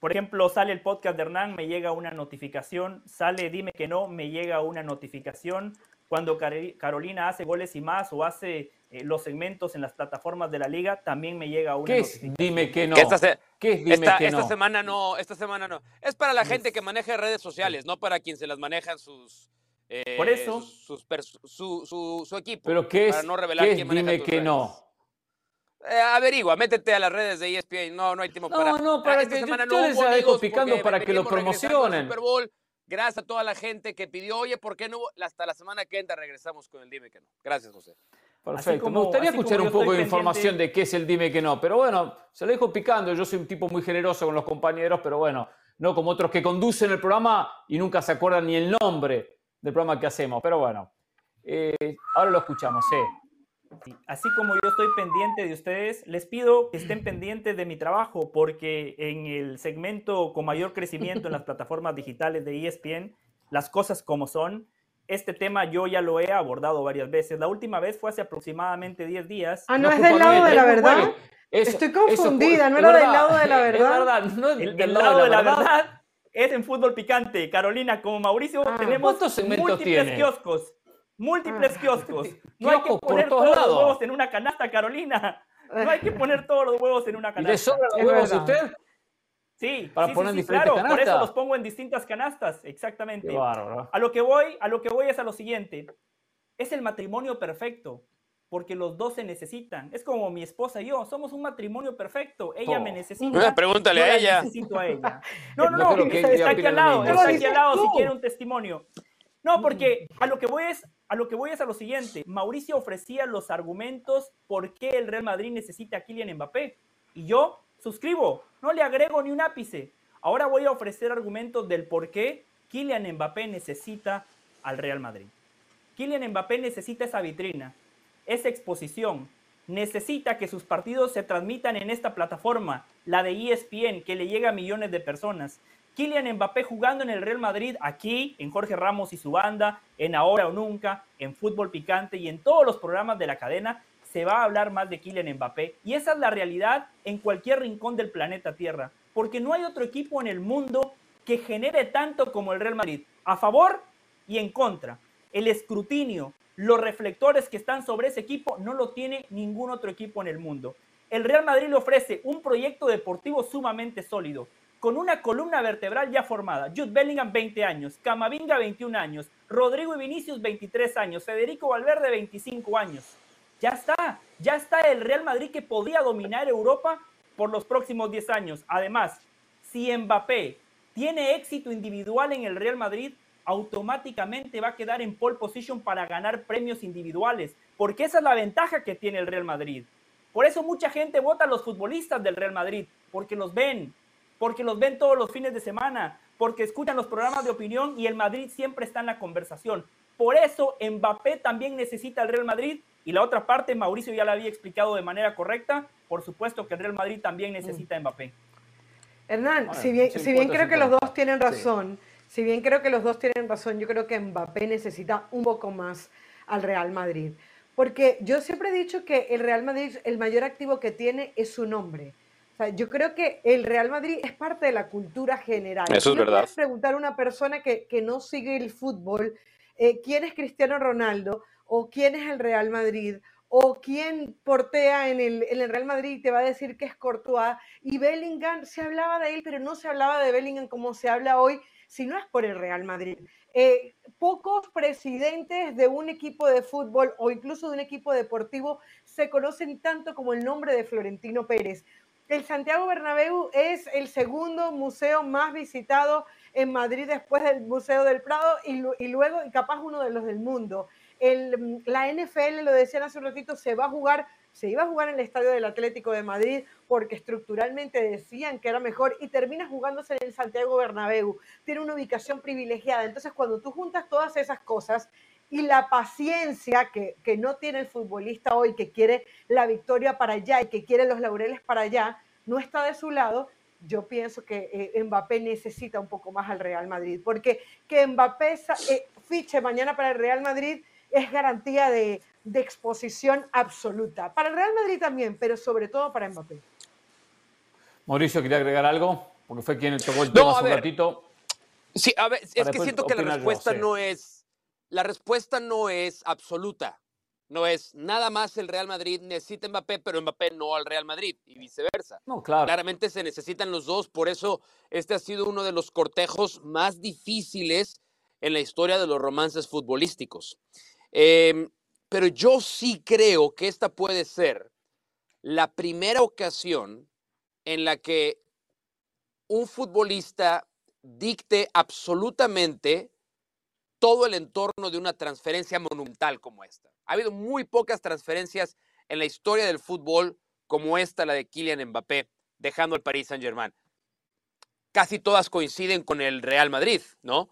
Por ejemplo, sale el podcast de Hernán, me llega una notificación. Sale Dime que no, me llega una notificación. Cuando Carolina hace goles y más o hace eh, los segmentos en las plataformas de la liga, también me llega una ¿Qué es? Dime que no. esta, ¿Qué es dime que esta semana no, esta semana no. Es para la gente que maneja redes sociales, no para quien se las manejan sus eh, Por eso sus, su, su, equipo. Pero qué es, para no revelar quién dime que no. Eh, averigua, métete a las redes de ESPN. No, no hay tiempo para. No, no, para esta que semana no hubo picando para que lo promocionen. Super Bowl. Gracias a toda la gente que pidió, oye, ¿por qué no? Hasta la semana que entra regresamos con el Dime que no. Gracias, José. Perfecto. Me gustaría escuchar un poco de información de qué es el dime que no. Pero bueno, se lo dejo picando. Yo soy un tipo muy generoso con los compañeros, pero bueno, no como otros que conducen el programa y nunca se acuerdan ni el nombre del programa que hacemos. Pero bueno, eh, ahora lo escuchamos. Así como yo estoy pendiente de ustedes, les pido que estén pendientes de mi trabajo, porque en el segmento con mayor crecimiento en las plataformas digitales de ESPN, las cosas como son, este tema yo ya lo he abordado varias veces. La última vez fue hace aproximadamente 10 días. Ah, no, es del lado de la verdad. Estoy confundida, no era del lado de la verdad. verdad no el, del lado, de la, verdad. es en fútbol picante. Carolina, como Mauricio, ah. tenemos múltiples kioscos múltiples ah. kioscos. No hay que poner todos, los huevos en una canasta, Carolina. No hay que poner todos los huevos en una canasta. ¿Y le sobran los huevos a usted? Sí, para poner en claro, canastas. por eso los pongo en distintas canastas, exactamente. A lo que voy, a lo que voy es a lo siguiente. Es el matrimonio perfecto, porque los dos se necesitan. Es como mi esposa y yo, somos un matrimonio perfecto. Ella me necesita. Pregúntale a ella. Necesito a ella. No, no, no, está aquí al lado, está aquí al lado si quiere un testimonio. No, porque a lo que voy es a lo que voy es a lo siguiente. Mauricio ofrecía los argumentos por qué el Real Madrid necesita a Kylian Mbappé. Y yo suscribo, no le agrego ni un ápice. Ahora voy a ofrecer argumentos del por qué Kylian Mbappé necesita al Real Madrid. Kylian Mbappé necesita esa vitrina, esa exposición. Necesita que sus partidos se transmitan en esta plataforma, la de ESPN, que le llega a millones de personas. Kylian Mbappé jugando en el Real Madrid, aquí, en Jorge Ramos y su banda, en Ahora o Nunca, en Fútbol Picante y en todos los programas de la cadena, se va a hablar más de Kylian Mbappé. Y esa es la realidad en cualquier rincón del planeta Tierra, porque no hay otro equipo en el mundo que genere tanto como el Real Madrid, a favor y en contra. El escrutinio, los reflectores que están sobre ese equipo no lo tiene ningún otro equipo en el mundo. El Real Madrid le ofrece un proyecto deportivo sumamente sólido, con una columna vertebral ya formada. Jude Bellingham, 20 años. Camavinga, 21 años. Rodrigo y Vinicius, 23 años. Federico Valverde, 25 años. Ya está, ya está el Real Madrid que podría dominar Europa por los próximos 10 años. Además, si Mbappé tiene éxito individual en el Real Madrid, automáticamente va a quedar en pole position para ganar premios individuales, porque esa es la ventaja que tiene el Real Madrid. Por eso mucha gente vota a los futbolistas del Real Madrid, porque los ven, porque los ven todos los fines de semana, porque escuchan los programas de opinión y el Madrid siempre está en la conversación. Por eso Mbappé también necesita el Real Madrid y la otra parte, Mauricio ya la había explicado de manera correcta, por supuesto que el Real Madrid también necesita a Mbappé. Hernán, si bien, si bien creo que los dos tienen razón, si bien creo que los dos tienen razón, yo creo que Mbappé necesita un poco más al Real Madrid. Porque yo siempre he dicho que el Real Madrid, el mayor activo que tiene es su nombre yo creo que el Real Madrid es parte de la cultura general. Eso es verdad. preguntar a una persona que, no sigue el fútbol eh, quién es Cristiano Ronaldo o quién es el Real Madrid o quién portea en el, Real Madrid y te va a decir que es Courtois. Y Bellingham, se hablaba de él, pero no se hablaba de Bellingham como se habla hoy, si no es por el Real Madrid. Eh, pocos presidentes de un equipo de fútbol o incluso de un equipo deportivo se conocen tanto como el nombre de Florentino Pérez el Santiago Bernabéu es el segundo museo más visitado en Madrid después del Museo del Prado y, luego, y capaz uno de los del mundo. El, la NFL, lo decían hace un ratito, se va a jugar, se iba a jugar en el estadio del Atlético de Madrid porque estructuralmente decían que era mejor y termina jugándose en el Santiago Bernabéu. Tiene una ubicación privilegiada. Entonces, cuando tú juntas todas esas cosas y la paciencia que, que no tiene el futbolista hoy, que quiere la victoria para allá y que quiere los laureles para allá, no está de su lado, yo pienso que eh, Mbappé necesita un poco más al Real Madrid, porque que Mbappé eh, fiche mañana para el Real Madrid es garantía de, de, exposición absoluta. Para el Real Madrid también, pero sobre todo para Mbappé. Mauricio, ¿quería agregar algo? Porque fue quien tocó el tema hace un ratito. Sí, a ver, es que siento que la respuesta no es, la respuesta no es absoluta. No es nada más el Real Madrid necesita Mbappé, pero Mbappé no al Real Madrid y viceversa. No, claro. Claramente se necesitan los dos, por eso este ha sido uno de los cortejos más difíciles en la historia de los romances futbolísticos. Em, pero yo sí creo que esta puede ser la primera ocasión en la que un futbolista dicte absolutamente todo el entorno de una transferencia monumental como esta. Ha habido muy pocas transferencias en la historia del fútbol como esta, la de Kylian Mbappé, dejando el Paris Saint-Germain. Casi todas coinciden con el Real Madrid, ¿no?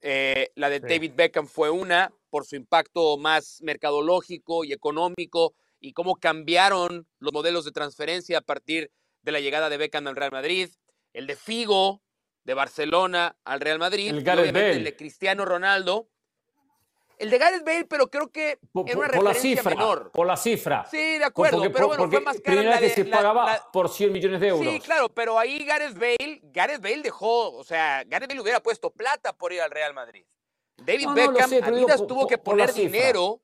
Eh, la de David Beckham fue una por su impacto más mercadológico y económico y cómo cambiaron los modelos de transferencia a partir de la llegada de Beckham al Real Madrid. El de Figo, de Barcelona al Real Madrid. El, el de Cristiano Ronaldo. El de Gareth Bale, pero creo que por, era una por la cifra, menor. Por la cifra. Sí, de acuerdo, pero bueno, fue más cara la que se pagaba por 100 millones de euros. Sí, claro, pero ahí Gareth Bale, Gareth Bale dejó, o sea, Gareth Bale hubiera puesto plata por ir al Real Madrid. David no, Beckham, no sé, Adidas digo, tuvo que poner dinero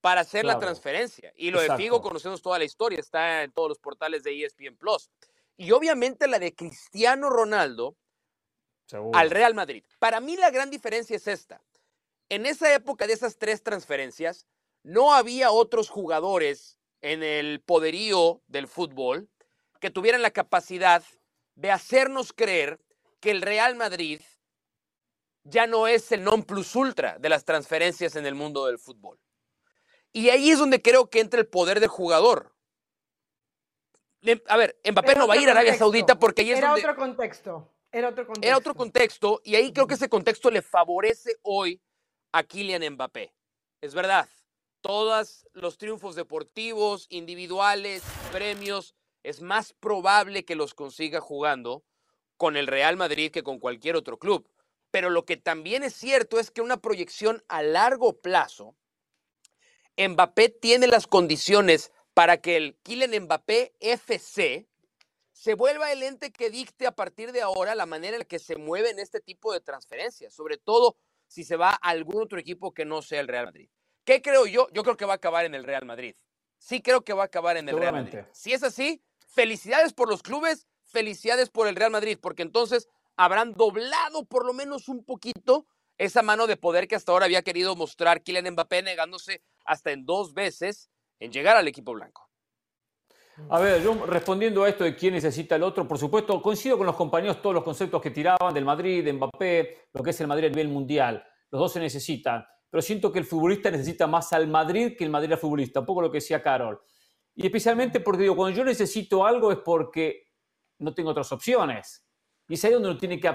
para hacer claro. la transferencia. Y lo Exacto. de Figo conocemos toda la historia, está en todos los portales de ESPN Plus. Y obviamente la de Cristiano Ronaldo, Seguro. al Real Madrid. Para mí la gran diferencia es esta. En esa época de esas tres transferencias, no había otros jugadores en el poderío del fútbol que tuvieran la capacidad de hacernos creer que el Real Madrid ya no es el non plus ultra de las transferencias en el mundo del fútbol. Y ahí es donde creo que entra el poder del jugador. A ver, Mbappé Era no va a ir a Arabia contexto. Saudita porque ahí es Era donde... otro contexto. Era otro contexto. Era otro contexto y ahí creo que ese contexto le favorece hoy a Kylian Mbappé. Es verdad, todos los triunfos deportivos, individuales, premios, es más probable que los consiga jugando con el Real Madrid que con cualquier otro club. Pero lo que también es cierto es que una proyección a largo plazo, Mbappé tiene las condiciones para que el Kylian Mbappé FC se vuelva el ente que dicte a partir de ahora la manera en la que se mueven este tipo de transferencias, sobre todo si se va a algún otro equipo que no sea el Real Madrid. ¿Qué creo yo? Yo creo que va a acabar en el Real Madrid. Sí creo que va a acabar en el Real Madrid. Si es así, felicidades por los clubes, felicidades por el Real Madrid, porque entonces habrán doblado por lo menos un poquito esa mano de poder que hasta ahora había querido mostrar Kylian Mbappé, negándose hasta en dos veces en llegar al equipo blanco. A ver, yo respondiendo a esto de quién necesita el otro, por supuesto, coincido con los compañeros todos los conceptos que tiraban del Madrid, de Mbappé, lo que es el Madrid a nivel mundial. Los dos se necesitan, pero siento que el futbolista necesita más al Madrid que el Madrid al futbolista, un poco lo que decía Carol. Y especialmente porque digo, cuando yo necesito algo es porque no tengo otras opciones. Y es ahí donde uno tiene que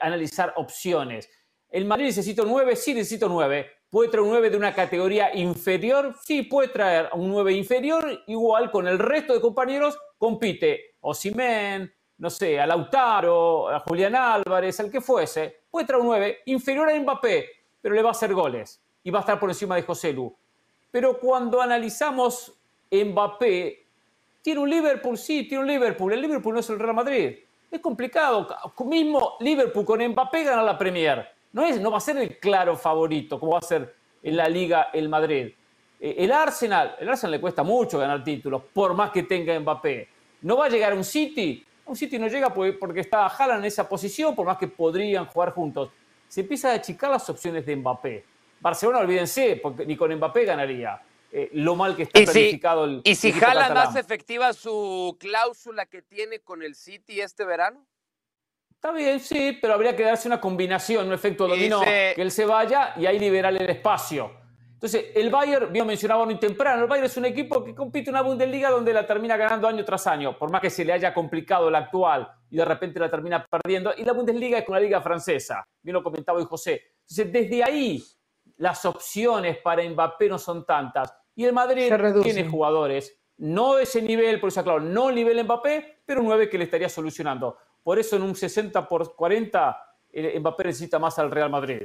analizar opciones. ¿El Madrid necesita un 9? Sí, necesito 9. ¿Puede traer un 9 de una categoría inferior? Sí, puede traer un 9 inferior, igual con el resto de compañeros compite. Osimén, no sé, a Lautaro, a Julián Álvarez, al que fuese. Puede traer un 9 inferior a Mbappé, pero le va a hacer goles y va a estar por encima de José Lu. Pero cuando analizamos Mbappé, tiene un Liverpool, sí, tiene un Liverpool. El Liverpool no es el Real Madrid. Es complicado. Mismo Liverpool con Mbappé gana la Premier. No, es, no va a ser el claro favorito como va a ser en la Liga el Madrid. Eh, El Arsenal, el Arsenal le cuesta mucho ganar títulos, por más que tenga Mbappé. No va a llegar un City. Un City no llega porque está Haaland en esa posición, por más que podrían jugar juntos. Se empieza a achicar las opciones de Mbappé. Barcelona, olvídense, porque ni con Mbappé ganaría. eh, lo mal que está planificado el. ¿Y si jala más efectiva su cláusula que tiene con el City este verano? Está bien, sí, pero habría que darse una combinación, un efecto dominó, que él se vaya y ahí liberarle el espacio. Entonces, el Bayern, bien mencionaba muy temprano, el Bayern es un equipo que compite en una Bundesliga donde la termina ganando año tras año, por más que se le haya complicado la actual y de repente la termina perdiendo. Y la Bundesliga es una liga francesa, bien lo comentaba hoy José. Entonces, desde ahí, las opciones para Mbappé no son tantas. Y el Madrid tiene jugadores, no ese nivel, por eso claro, no el nivel Mbappé, pero un 9 que le estaría solucionando. Por eso en un 60 por 40 Mbappé necesita más al Real Madrid.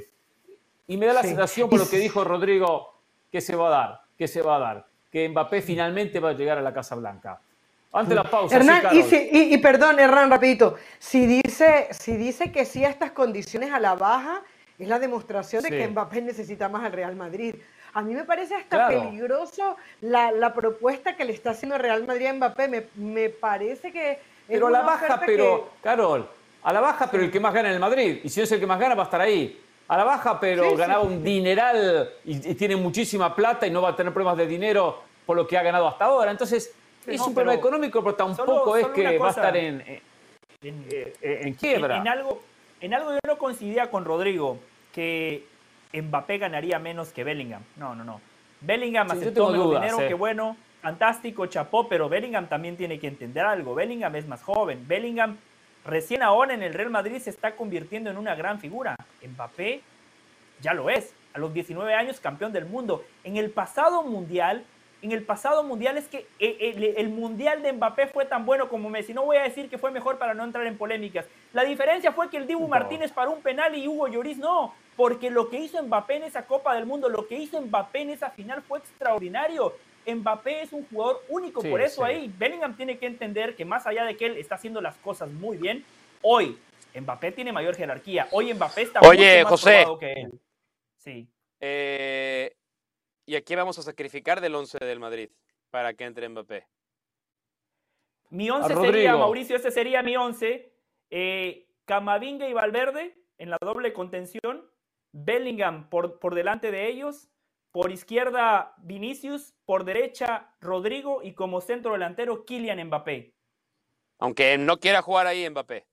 Y me da la sensación por lo que dijo Rodrigo que se va a dar, que se va a dar, que Mbappé finalmente va a llegar a la Casa Blanca. Ante la pausa. Hernán, y, perdón, Hernán, rapidito. Si dice, si dice que sí a estas condiciones a la baja, es la demostración de que Mbappé necesita más al Real Madrid. A mí me parece hasta peligroso la, propuesta que le está haciendo Real Madrid a Mbappé. Me, parece que pero a la baja, pero, Carol, a la baja, pero el que más gana en el Madrid. Y si no es el que más gana, va a estar ahí. A la baja, pero ganaba un dineral y, tiene muchísima plata y no va a tener problemas de dinero por lo que ha ganado hasta ahora. Entonces, es un problema económico, pero tampoco es que va a estar en, en, en, quiebra. En, algo, en algo yo no coincidía con Rodrigo, que Mbappé ganaría menos que Bellingham. No, no, no. Bellingham aceptó menos dinero, que bueno fantástico, chapó, pero Bellingham también tiene que entender algo. Bellingham es más joven. Bellingham recién ahora en el Real Madrid se está convirtiendo en una gran figura. Mbappé ya lo es. A los 19 años campeón del mundo. En el pasado mundial, en el pasado mundial es que eh, el, mundial de Mbappé fue tan bueno como Messi. No voy a decir que fue mejor para no entrar en polémicas. La diferencia fue que el Dibu Martínez paró un penal y Hugo Lloris no. Porque lo que hizo Mbappé en esa Copa del Mundo, lo que hizo Mbappé en esa final fue extraordinario. Mbappé es un jugador único, por eso ahí Bellingham tiene que entender que más allá de que él está haciendo las cosas muy bien, hoy Mbappé tiene mayor jerarquía. Hoy Mbappé está Oye, mucho más José, que él. Sí. Eh, ¿Y a qué vamos a sacrificar del 11 del Madrid para que entre Mbappé? Mi 11 sería, Mauricio, este sería mi 11. Eh, Camavinga y Valverde en la doble contención. Bellingham por, por delante de ellos. Por izquierda, Vinicius. Por derecha, Rodrigo. Y como centro delantero, Kylian Mbappé. Aunque no quiera jugar ahí Mbappé.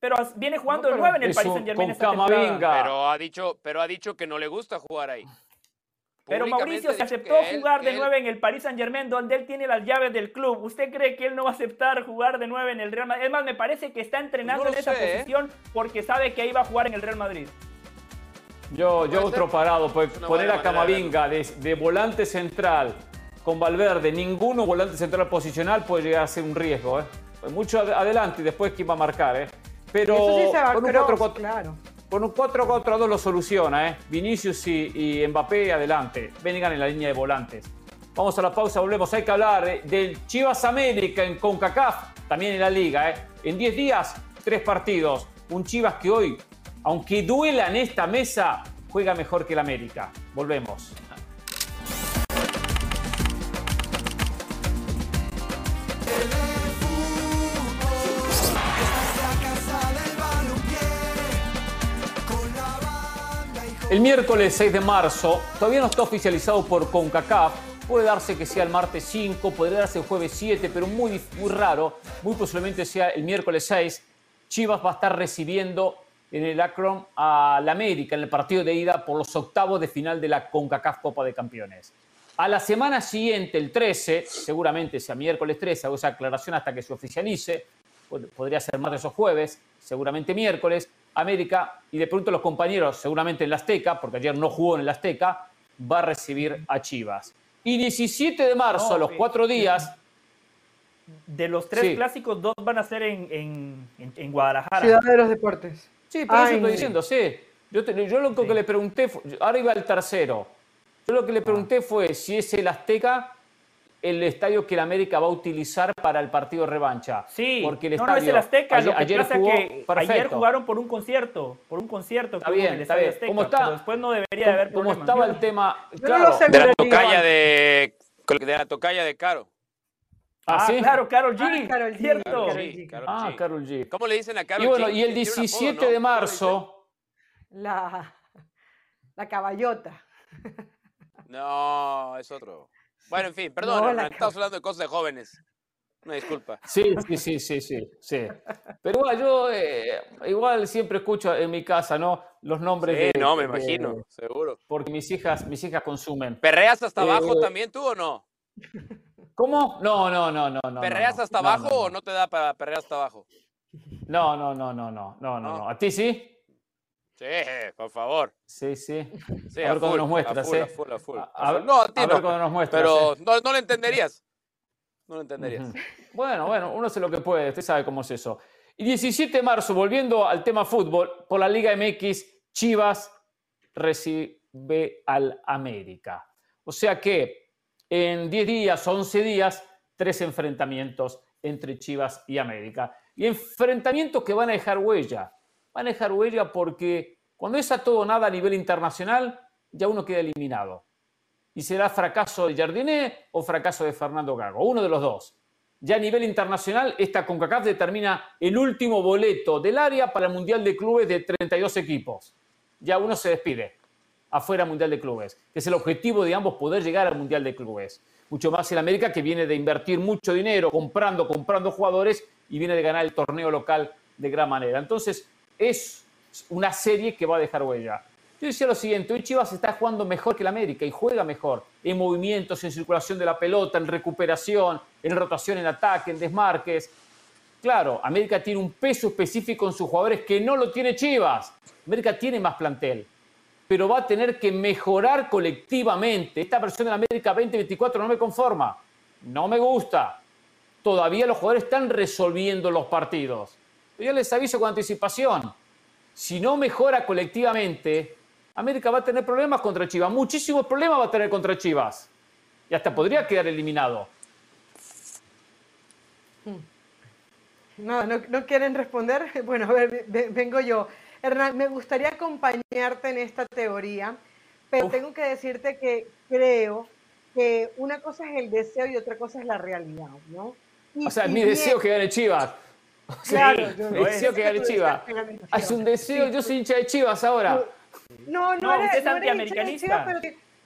Pero viene jugando el 9 en el Paris Saint Germain. Pero ha, dicho, pero ha dicho que no le gusta jugar ahí. Pero Mauricio se aceptó jugar de 9 en el Paris Saint Germain, donde él tiene las llaves del club. ¿Usted cree que él no va a aceptar jugar de 9 en el Real Madrid? Es más, me parece que está entrenando en esa ¿eh? posición porque sabe que ahí va a jugar en el Real Madrid. Yo, yo otro parado, pues poner a Camavinga de, volante central con Valverde, ninguno volante central posicional puede llegar a ser un riesgo. ¿eh? Pues mucho adelante y después quién va a marcar. ¿eh? Pero con, un 4, claro. con un 4-4-2 lo soluciona. ¿eh? Vinicius y, Mbappé adelante. Vengan en la línea de volantes. Vamos a la pausa, volvemos. Hay que hablar ¿eh? del Chivas América en CONCACAF, también en la liga. ¿eh? En 10 días, tres partidos. Un Chivas que hoy aunque duela en esta mesa, juega mejor que el América. Volvemos. El miércoles 6 de marzo, todavía no está oficializado por CONCACAF, puede darse que sea el martes 5, podría darse el jueves 7, pero muy, muy raro, muy posiblemente sea el miércoles 6. Chivas va a estar recibiendo en el Akron a la América en el partido de ida por los octavos de final de la CONCACAF Copa de Campeones. A la semana siguiente, el 13, seguramente sea miércoles 13, hago esa aclaración hasta que se oficialice, podría ser martes o jueves, seguramente miércoles, América y de pronto los compañeros, seguramente en la Azteca, porque ayer no jugó en la Azteca, va a recibir a Chivas. Y 17 de marzo, a los cuatro días... De los tres clásicos, dos van a ser en, en Guadalajara. Ciudad de los Deportes. Sí, por eso estoy diciendo, sí. Yo, lo que le pregunté, fue, ahora iba el tercero. Yo lo que le pregunté fue si es el Azteca el estadio que el América va a utilizar para el partido revancha. Sí, porque el estadio, no, es el Azteca. Ayer, ayer jugaron por un concierto, por un concierto. Está bien, está bien. ¿Cómo está? después no debería de haber Como estaba el tema, claro. de la tocaya de, de la tocaya de Caro. Ah, ah claro, Carol G. Ah, Carol G. Cierto. ah, Carol G. ¿Cómo le dicen a Carol y bueno, Y el 17 de marzo. La, la caballota. No, es otro. Bueno, en fin, perdón, estamos hablando de cosas de jóvenes. Una disculpa. Sí, sí, sí, sí, sí, sí. Pero igual, yo eh, igual siempre escucho en mi casa, ¿no? Los nombres sí, de. no, me imagino, seguro. Porque mis hijas, mis hijas consumen. ¿Perreas hasta abajo eh, también tú o no? ¿Cómo? No, no, no, no, no. ¿Perreas hasta abajo o no te da para perrear hasta abajo? No, no, no, no, no, no, no. ¿A ti sí? Sí, por favor. Sí, sí. a, ver cómo nos muestras, ¿eh? A, ver, no, a ti no. nos muestras. Pero ¿eh? no, no lo entenderías. No lo entenderías. Bueno, bueno, uno hace lo que puede, usted sabe cómo es eso. Y 17 de marzo, volviendo al tema fútbol, por la Liga MX, Chivas recibe al América. O sea que en 10 días, 11 días, tres enfrentamientos entre Chivas y América. Y enfrentamientos que van a dejar huella. Van a dejar huella porque cuando es a todo nada a nivel internacional, ya uno queda eliminado y será fracaso de Jardiné o fracaso de Fernando Gago, uno de los dos. Ya a nivel internacional, esta CONCACAF determina el último boleto del área para el Mundial de Clubes de 32 equipos. Ya uno se despide afuera Mundial de Clubes, que es el objetivo de ambos poder llegar al Mundial de Clubes. Mucho más en América que viene de invertir mucho dinero comprando, comprando jugadores y viene de ganar el torneo local de gran manera. Entonces, es una serie que va a dejar huella. Yo decía lo siguiente, hoy Chivas está jugando mejor que el América y juega mejor en movimientos, en circulación de la pelota, en recuperación, en rotación en ataque, en desmarques. Claro, América tiene un peso específico en sus jugadores que no lo tiene Chivas. América tiene más plantel, pero va a tener que mejorar colectivamente. Esta versión de la América 2024 no me conforma, no me gusta. Todavía los jugadores están resolviendo los partidos. Yo les aviso con anticipación, si no mejora colectivamente, América va a tener problemas contra Chivas, muchísimos problemas va a tener contra Chivas. Y hasta podría quedar eliminado. No, no, quieren responder. Bueno, a ver, vengo yo. Hernán, me gustaría acompañarte en esta teoría, pero tengo que decirte que creo que una cosa es el deseo y otra cosa es la realidad, ¿no? o sea, mi deseo que gane Chivas. claro, mi deseo que gane Chivas. Es un deseo, yo soy hincha de Chivas ahora. No, no, eres, usted es antiamericanista.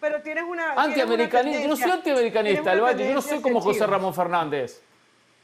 pero, tienes una. Antiamericanista. Yo no soy antiamericanista, Yo no soy como José Ramón Fernández.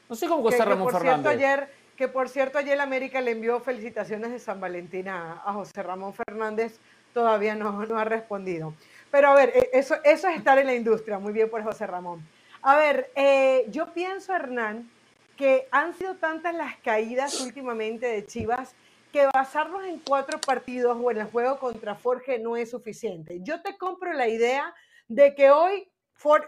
No soy como José Ramón Fernández. ayer, que por cierto, ayer América le envió felicitaciones de San Valentín a, José Ramón Fernández. Todavía no, no ha respondido. Pero a ver, e, eso, eso es estar en la industria. Muy bien por José Ramón. A ver, eh, yo pienso, Hernán, que han sido tantas las caídas últimamente de Chivas que basarnos en cuatro partidos o en el juego contra Forge no es suficiente. Yo te compro la idea de que hoy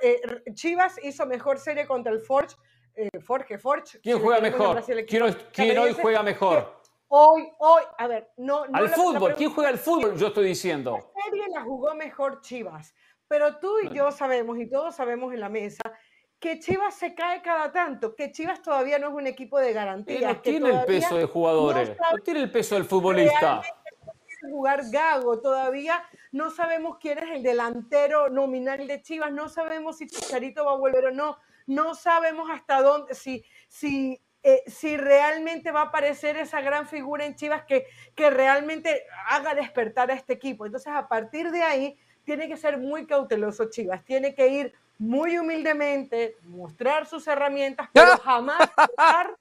eh, Chivas hizo mejor serie contra el Forge. Eh, Forge, Forge. ¿Quién juega mejor? ¿Quién, hoy juega mejor? Hoy, hoy, a ver, no. al fútbol, ¿quién juega al fútbol? Yo estoy diciendo. La serie la jugó mejor Chivas, pero tú y yo sabemos, y todos sabemos en la mesa, que Chivas se cae cada tanto, que Chivas todavía no es un equipo de garantía. No tiene el peso de jugadores, no, tiene el peso del futbolista. Jugar Gago, todavía no sabemos quién es el delantero nominal de Chivas, no sabemos si Chicharito va a volver o no, no sabemos hasta dónde, si, si, eh, si realmente va a aparecer esa gran figura en Chivas que, que realmente haga despertar a este equipo. Entonces, a partir de ahí, tiene que ser muy cauteloso Chivas, tiene que ir muy humildemente, mostrar sus herramientas, pero jamás pensar,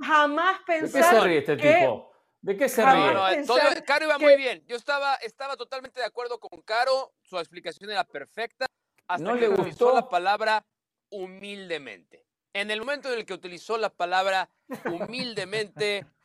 jamás pensar. ¿De qué se ríe este tipo? ¿De qué se ríe? Caro iba muy bien. Yo estaba, estaba totalmente de acuerdo con Caro. Su explicación era perfecta. Hasta no que le utilizó la palabra humildemente. En el momento en el que utilizó la palabra humildemente,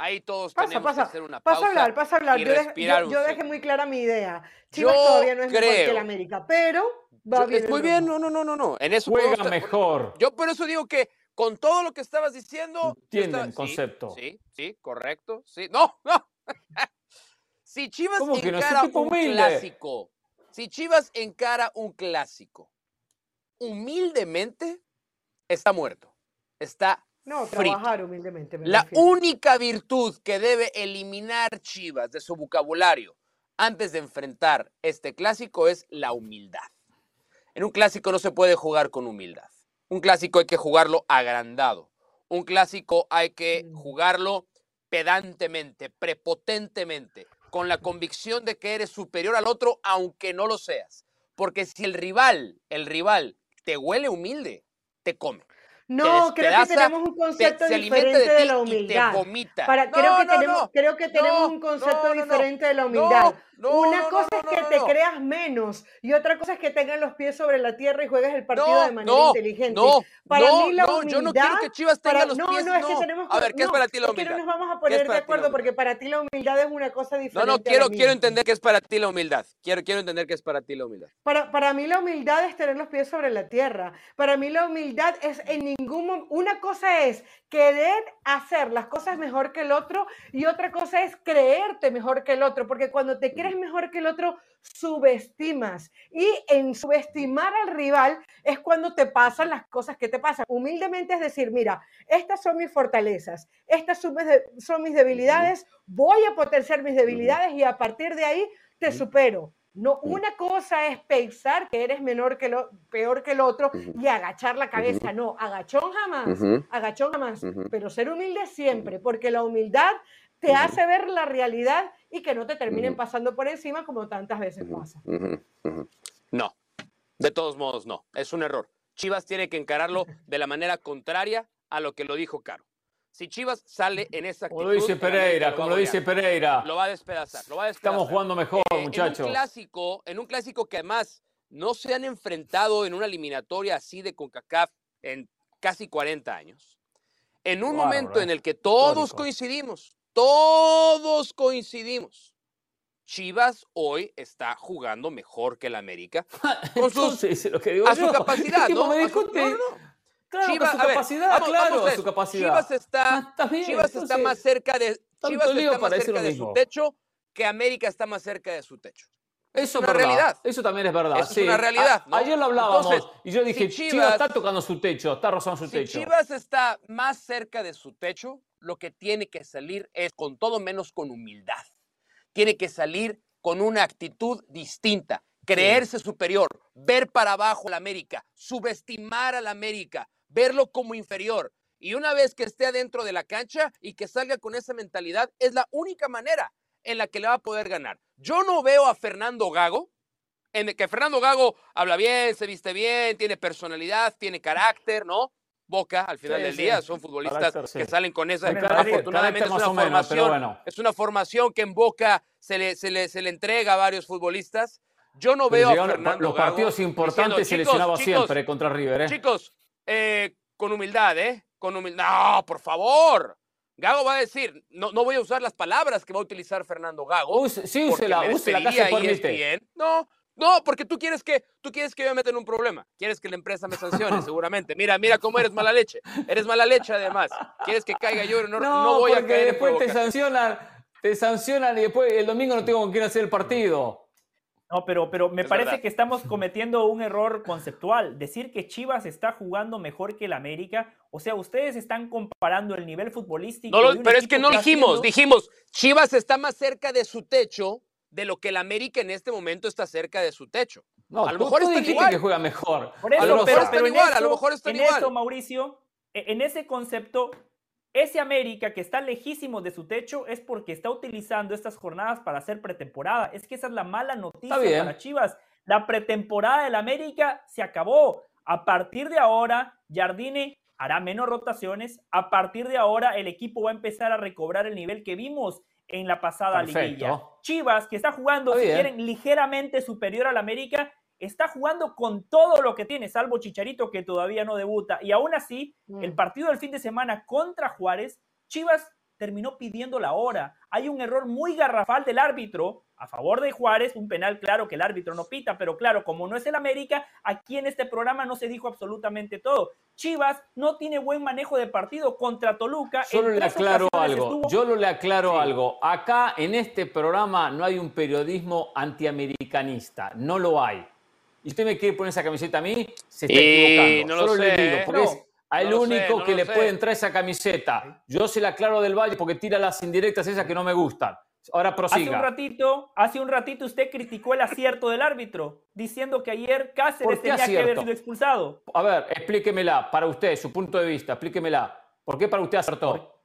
Ahí todos tenemos que hacer una pausa. Pasa a hablar, pasa a hablar. yo, yo, dejé muy clara mi idea. Chivas todavía no es mejor que el América, pero va bien. Muy bien, no, no, no, no, no. En eso juega mejor. Yo por eso digo que con todo lo que estabas diciendo. Entienden el concepto. Sí, sí, correcto. Sí. No, no. si Chivas encara un clásico, si Chivas encara un clásico, humildemente está muerto. Está no, trabajar humildemente. la única virtud que debe eliminar Chivas de su vocabulario antes de enfrentar este clásico es la humildad. En un clásico no se puede jugar con humildad. Un clásico hay que jugarlo agrandado. Un clásico hay que mm. jugarlo pedantemente, prepotentemente, con la convicción de que eres superior al otro aunque no lo seas. Porque si el rival, el rival te huele humilde, te come. No, creo que tenemos un concepto diferente de, la humildad. Para, creo, que tenemos, creo que tenemos un concepto diferente de la humildad. Una cosa es que te creas menos y otra cosa es que tengas los pies sobre la tierra y juegues el partido de manera inteligente. No, para mí la humildad, yo no quiero que Chivas tenga los pies. No, no, es que tenemos A ver, ¿qué es para ti la humildad? Es que no nos vamos a poner de acuerdo porque para ti la humildad es una cosa diferente. No, no, quiero, quiero entender qué es para ti la humildad. Quiero, quiero entender qué es para ti la humildad. Para, para mí la humildad es tener los pies sobre la tierra. Para mí la humildad es en ningún momento. Una cosa es querer hacer las cosas mejor que el otro y otra cosa es creerte mejor que el otro, porque cuando te crees mejor que el otro, subestimas. Y en subestimar al rival es cuando te pasan las cosas que te pasan. Humildemente es decir, mira, estas son mis fortalezas, estas son mis, debilidades, voy a potenciar mis debilidades y a partir de ahí te supero. No, una cosa es pensar que eres menor que lo, peor que el otro y agachar la cabeza. No, agachón jamás, agachón jamás, pero ser humilde siempre, porque la humildad te hace ver la realidad y que no te terminen pasando por encima como tantas veces pasa. No, de todos modos no, es un error. Chivas tiene que encararlo de la manera contraria a lo que lo dijo Caro. Si Chivas sale en esa actitud... Como lo dice Pereira, como lo dice Pereira. Lo va a despedazar, lo va a Estamos jugando mejor, muchachos. En un clásico, en un clásico que además no se han enfrentado en una eliminatoria así de CONCACAF en casi 40 años. En un momento en el que todos coincidimos, todos coincidimos. Chivas hoy está jugando mejor que el América. Con lo que digo a su capacidad, ¿no? a su, Claro, Chivas, su capacidad, claro, su capacidad. Chivas está, ah, Chivas está más cerca de, Chivas está más cerca de su techo que América está más cerca de su techo. Eso es una realidad. Eso también es verdad. Es una realidad. ayer lo hablábamos y yo dije, Chivas, está tocando su techo, está rozando su techo. Si Chivas está más cerca de su techo, lo que tiene que salir es con todo menos con humildad. Tiene que salir con una actitud distinta, creerse superior, ver para abajo a la América, subestimar a la América, verlo como inferior. Y una vez que esté adentro de la cancha y que salga con esa mentalidad, es la única manera en la que le va a poder ganar. Yo no veo a Fernando Gago, en el que Fernando Gago habla bien, se viste bien, tiene personalidad, tiene carácter, ¿no? Boca, al final del día, son futbolistas que salen con esa. afortunadamente es una formación. Es una formación que en Boca se le, se le, se le entrega a varios futbolistas. Yo no veo a Fernando Los partidos importantes se lesionaba siempre contra River, ¿eh? Chicos, eh, con humildad, ¿eh? Con humildad. No, por favor. Gago va a decir, no, no voy a usar las palabras que va a utilizar Fernando Gago. sí, úsela, úsela, bien. No, no, porque tú quieres que tú quieres que yo me meta en un problema. Quieres que la empresa me sancione, seguramente. Mira, mira cómo eres mala leche. Eres mala leche además. Quieres que caiga yo, no, no, no voy a caer después te sancionan, te sancionan y después el domingo no tengo con quién hacer el partido. No, pero, pero me parece que estamos cometiendo un error conceptual. Decir que Chivas está jugando mejor que el América, o sea, ustedes están comparando el nivel futbolístico. No, pero es que no dijimos, dijimos, Chivas está más cerca de su techo de lo que el América en este momento está cerca de su techo. No, a lo mejor están igual. que juega mejor. a lo mejor están igual, a lo mejor están en igual. Mauricio, e, en ese concepto, ese América que está lejísimo de su techo es porque está utilizando estas jornadas para hacer pretemporada. Es que esa es la mala noticia para Chivas. La pretemporada del América se acabó. A partir de ahora, Jardine hará menos rotaciones. A partir de ahora, el equipo va a empezar a recobrar el nivel que vimos en la pasada liguilla. Chivas, que está jugando, si quieren, ligeramente superior al América, está jugando con todo lo que tiene, salvo Chicharito que todavía no debuta. Y aún así, mm. el partido del fin de semana contra Juárez, Chivas terminó pidiendo la hora. Hay un error muy garrafal del árbitro a favor de Juárez, un penal claro que el árbitro no pita, pero claro, como no es el América, aquí en este programa no se dijo absolutamente todo. Chivas no tiene buen manejo de partido contra Toluca. Solo le aclaro algo, yo lo le aclaro algo. Acá en este programa no hay un periodismo antiamericanista, no lo hay y usted me quiere poner esa camiseta a mí, se está equivocando. No Solo le digo, porque es el único que le puede entrar esa camiseta. Yo se la aclaro del Valle porque tira las indirectas esas que no me gustan. Ahora prosiga. Hace un ratito, hace un ratito usted criticó el acierto del árbitro, diciendo que ayer Cáceres tenía que haber sido expulsado. A ver, explíquemela, para usted, su punto de vista, explíquemela. ¿Por qué para usted acertó?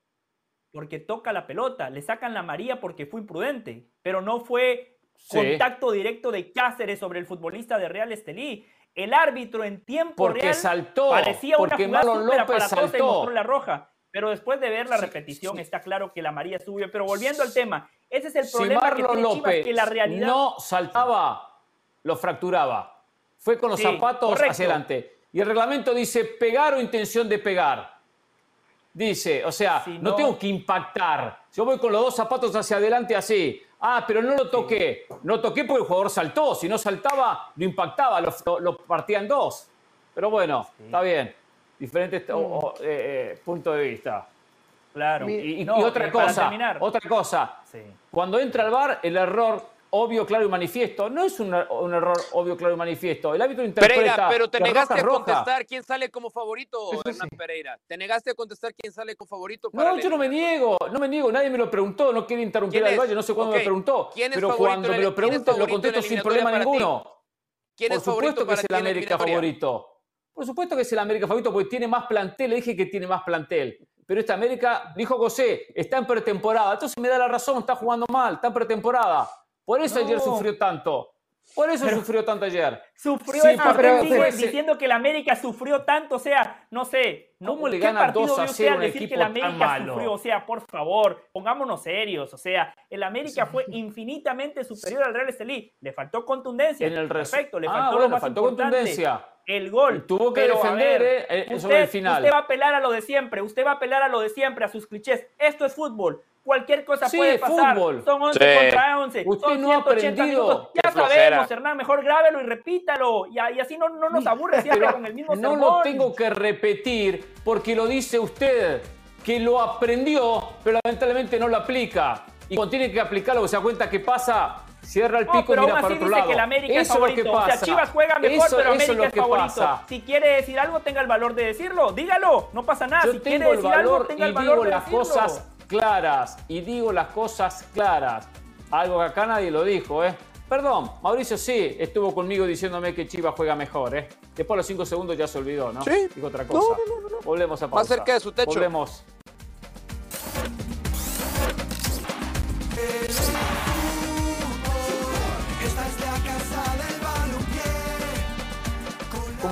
Porque toca la pelota, le sacan la María porque fue imprudente, pero no fue contacto directo de Cáceres sobre el futbolista de Real Estelí. El árbitro en tiempo porque real saltó, parecía una porque jugada Marlon López saltó. y mostró la roja. Pero después de ver la repetición, está claro que la María subió. Pero volviendo al tema, ese es el problema si que López Chivas, que la realidad... no saltaba, lo fracturaba. Fue con los Sí, zapatos correcto. hacia adelante. Y el reglamento dice pegar o intención de pegar. Dice, o sea, Si no, no- tengo que impactar. Yo voy con los dos zapatos hacia adelante así. Ah, pero no lo toqué. No toqué porque el jugador saltó. Si no saltaba, lo impactaba, lo, lo- lo partía en dos. Pero bueno, está bien. Diferentes o- o, eh, eh, puntos de vista. Claro. Y, y- No, y otra cosa, terminar. otra cosa. Sí. Cuando entra al bar, el error obvio, claro y manifiesto no es un, er- un error obvio, claro y manifiesto. El árbitro interpreta Pereira, pero te negaste a roja. contestar quién sale como favorito, Eso Hernán sí. Pereira. Te negaste a contestar quién sale como favorito para No, yo no me niego, no me niego, nadie me lo preguntó, no quiero interrumpir ¿Quién al? Valle, no sé cuándo me preguntó, ¿quién es pero favorito cuando me lo pregunten lo contesto sin problema ninguno. ¿Quién Por es favorito supuesto que para es el América favorito. Por supuesto que es el América favorito porque tiene más plantel. Le dije que tiene más plantel. Pero esta América, dijo José, está en pretemporada. Entonces me da la razón, está jugando mal, está en pretemporada. Por eso ayer No. sufrió tanto. Por eso Pero- sufrió tanto ayer. Sufrió Sí, eso, pero- usted pero- diciendo que el América sufrió tanto, o sea, no sé, ¿Cómo le ¿qué gana partido 2 a vio usted 0 al un decir que equipo el tan malo? sufrió? O sea, por favor, pongámonos serios, o sea, el América fue infinitamente superior al Real Estelí, le faltó contundencia, En el perfecto, le Ah, faltó bueno, lo más faltó importante, contundencia. el gol. Y tuvo que Pero, defender, ver, eh, eh, usted, sobre el final. usted va a apelar a lo de siempre, usted va a apelar a lo de siempre, a sus clichés, esto es fútbol. Cualquier cosa Sí, puede pasar. fútbol. Son 11 Sí. contra 11. Usted son no ha 180 aprendido. minutos. Ya Qué flojera. sabemos, Hernán. Mejor grábelo y repítalo. Y, y así no, no nos aburre siempre Pero con el mismo no sermón. lo tengo que repetir porque lo dice usted, que lo aprendió, pero lamentablemente no lo aplica. Y cuando tiene que aplicarlo, se da cuenta que pasa, cierra el No, pico y pero mira para otro lado. que el América es eso es lo que O pasa. sea, Chivas juega mejor, Eso- pero eso es América lo es, que favorito. pasa. Si quiere decir algo, tenga el valor de decirlo. Dígalo, no pasa nada. Yo si quiere tengo el decir algo, tenga y el valor digo de las decirlo. cosas claras. Y digo las cosas claras. Algo que acá nadie lo dijo, ¿eh? Perdón, Mauricio sí estuvo conmigo diciéndome que Chivas juega mejor, ¿eh? Después de los cinco segundos ya se olvidó, ¿no? Sí. Dijo otra cosa. no, no, no. Volvemos a pausa. Más cerca de su techo. Volvemos.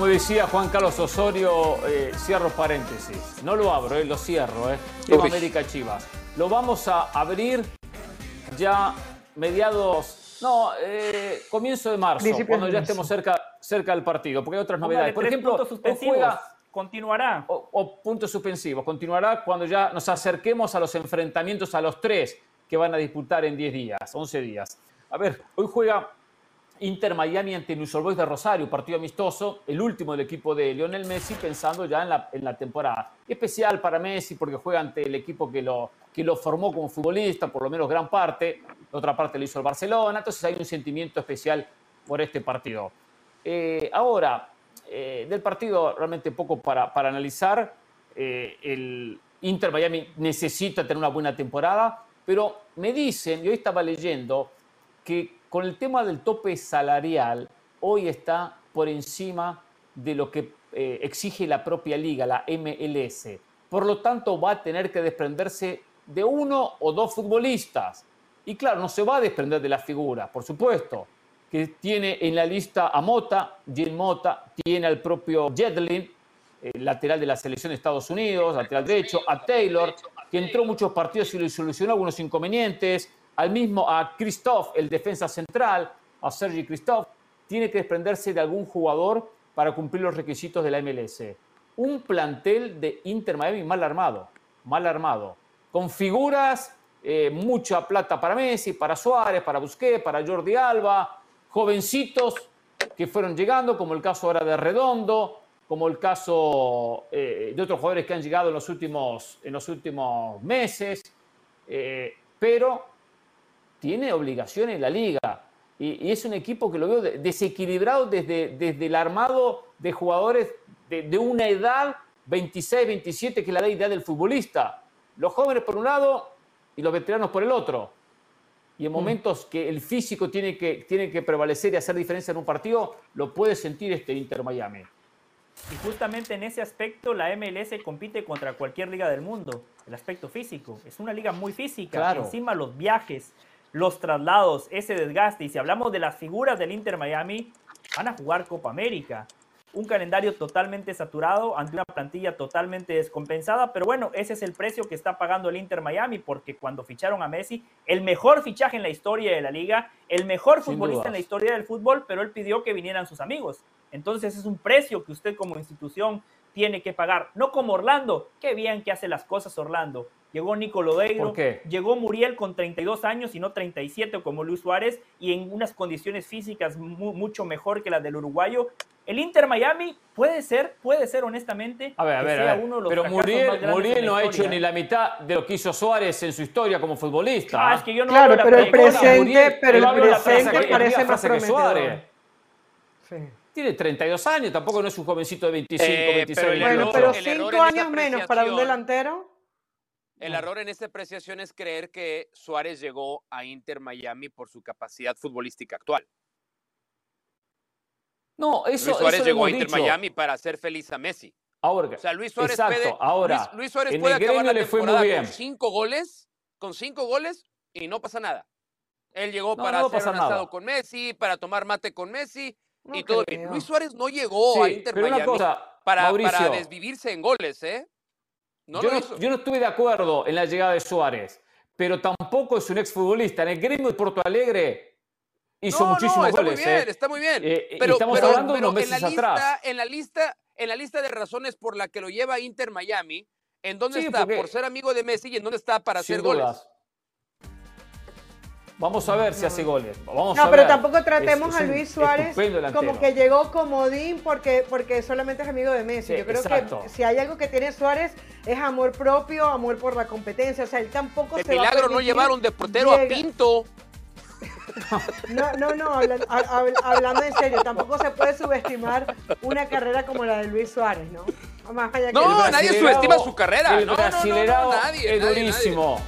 Como decía Juan Carlos Osorio, eh, cierro paréntesis. No lo abro, eh, lo cierro. Eh. Tema. América Chivas. Lo vamos a abrir ya mediados, no, eh, comienzo de marzo, cuando de ya estemos cerca, cerca del partido, porque hay otras Póngale novedades. Por ejemplo, puntos o suspensivos. juega Continuará. o, o puntos suspensivos. Continuará cuando ya nos acerquemos a los enfrentamientos a los tres que van a disputar en 10 días, 11 días. A ver, hoy juega Inter Miami ante News de Rosario, partido amistoso, el último del equipo de Lionel Messi, pensando ya en la, temporada. Especial para Messi porque juega ante el equipo que lo, que lo formó como futbolista, por lo menos gran parte, otra parte lo hizo el Barcelona, entonces hay un sentimiento especial por este partido. Eh, ahora, eh, del partido realmente poco para, para analizar. Eh, el Inter Miami necesita tener una buena temporada, pero me dicen, y hoy estaba leyendo, que con el tema del tope salarial, hoy está por encima de lo que eh, exige la propia liga, la MLS. Por lo tanto, va a tener que desprenderse de uno o dos futbolistas. Y claro, no se va a desprender de la figura, por supuesto, que tiene en la lista a Mota, Jim Mota, tiene al propio Jetlin, el lateral de la selección de Estados Unidos, lateral derecho, a Taylor, que entró muchos partidos y le solucionó algunos inconvenientes, al mismo a Christoph, el defensa central, a Sergi Christoph, tiene que desprenderse de algún jugador para cumplir los requisitos de la MLS. Un plantel de Inter Miami mal armado, mal armado, con figuras, eh, mucha plata para Messi, para Suárez, para Busquets, para Jordi Alba, jovencitos que fueron llegando, como el caso ahora de Redondo, como el caso eh, de otros jugadores que han llegado en los últimos, en los últimos meses, eh, pero tiene obligaciones la liga. Y, y es un equipo que lo veo de- desequilibrado desde, desde el armado de jugadores de, de una edad, 26, 27, que es la edad del futbolista. Los jóvenes por un lado y los veteranos por el otro. Y en momentos que el físico tiene que, tiene que prevalecer y hacer diferencia en un partido, lo puede sentir este Inter Miami. Y justamente en ese aspecto la MLS compite contra cualquier liga del mundo, el aspecto físico. Es una liga muy física. Claro. Encima los viajes, los traslados, ese desgaste. Y si hablamos de las figuras del Inter Miami, van a jugar Copa América un calendario totalmente saturado ante una plantilla totalmente descompensada, pero bueno, ese es el precio que está pagando el Inter Miami, porque cuando ficharon a Messi, el mejor fichaje en la historia de la liga, el mejor futbolista en la historia del fútbol, pero él pidió que vinieran sus amigos. Entonces es un precio que usted como institución tiene que pagar, no como Orlando, qué bien que hace las cosas Orlando. Llegó Nico Lodeiro, llegó Muriel con 32 años y no 37 como Luis Suárez y en unas condiciones físicas mucho mejor que las del uruguayo. El Inter Miami puede ser, puede ser honestamente, a ver, a ver, sea uno de los pero Muriel, no ha hecho ni la mitad de lo que hizo Suárez en su historia como futbolista. Ah, es que yo no claro, pero el presente, pero el presente parece más Suárez. Tiene 32 años, tampoco no es un jovencito de 25, 26 años. Bueno, pero 5 años menos para un delantero. El error en esta apreciación es creer que Suárez llegó a Inter Miami por su capacidad futbolística actual. No, eso Luis Suárez llegó a Inter Miami para hacer feliz a Messi. Ahora, o sea, Luis Suárez puede, ahora, Luis, Suárez puede acabar la temporada con cinco goles, con cinco goles y no pasa nada. Él llegó para hacer un asado con Messi, para tomar mate con Messi y todo bien. Luis Suárez no llegó a Inter Miami para, para, desvivirse en goles, ¿eh? No yo, no, yo no estuve de acuerdo en la llegada de Suárez, pero tampoco es un exfutbolista. En el gremio de Porto Alegre hizo muchísimos está goles. Muy bien, ¿eh? Está muy bien, eh, pero, estamos hablando de unos meses en la lista, atrás. En la, lista, en la lista de razones por la que lo lleva Inter Miami, ¿en dónde está? Por ser amigo de Messi y en dónde está para hacer goles. Vamos a ver si hace goles. Vamos no, pero tampoco tratemos a Luis Suárez como que llegó comodín porque, porque solamente es amigo de Messi. Yo creo que si hay algo que tiene Suárez es amor propio, amor por la competencia. O sea, él tampoco de se milagro no llevaron de portero a Pinto. No, no, no, hablando, en serio, tampoco se puede subestimar una carrera como la de Luis Suárez, ¿no? no, nadie subestima su carrera. El no, nadie, es durísimo.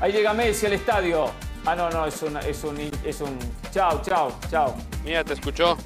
Ahí llega Messi al estadio. Ah, no, no, es un, es un, es un, chao, chao, chao. Mira, te escuchó.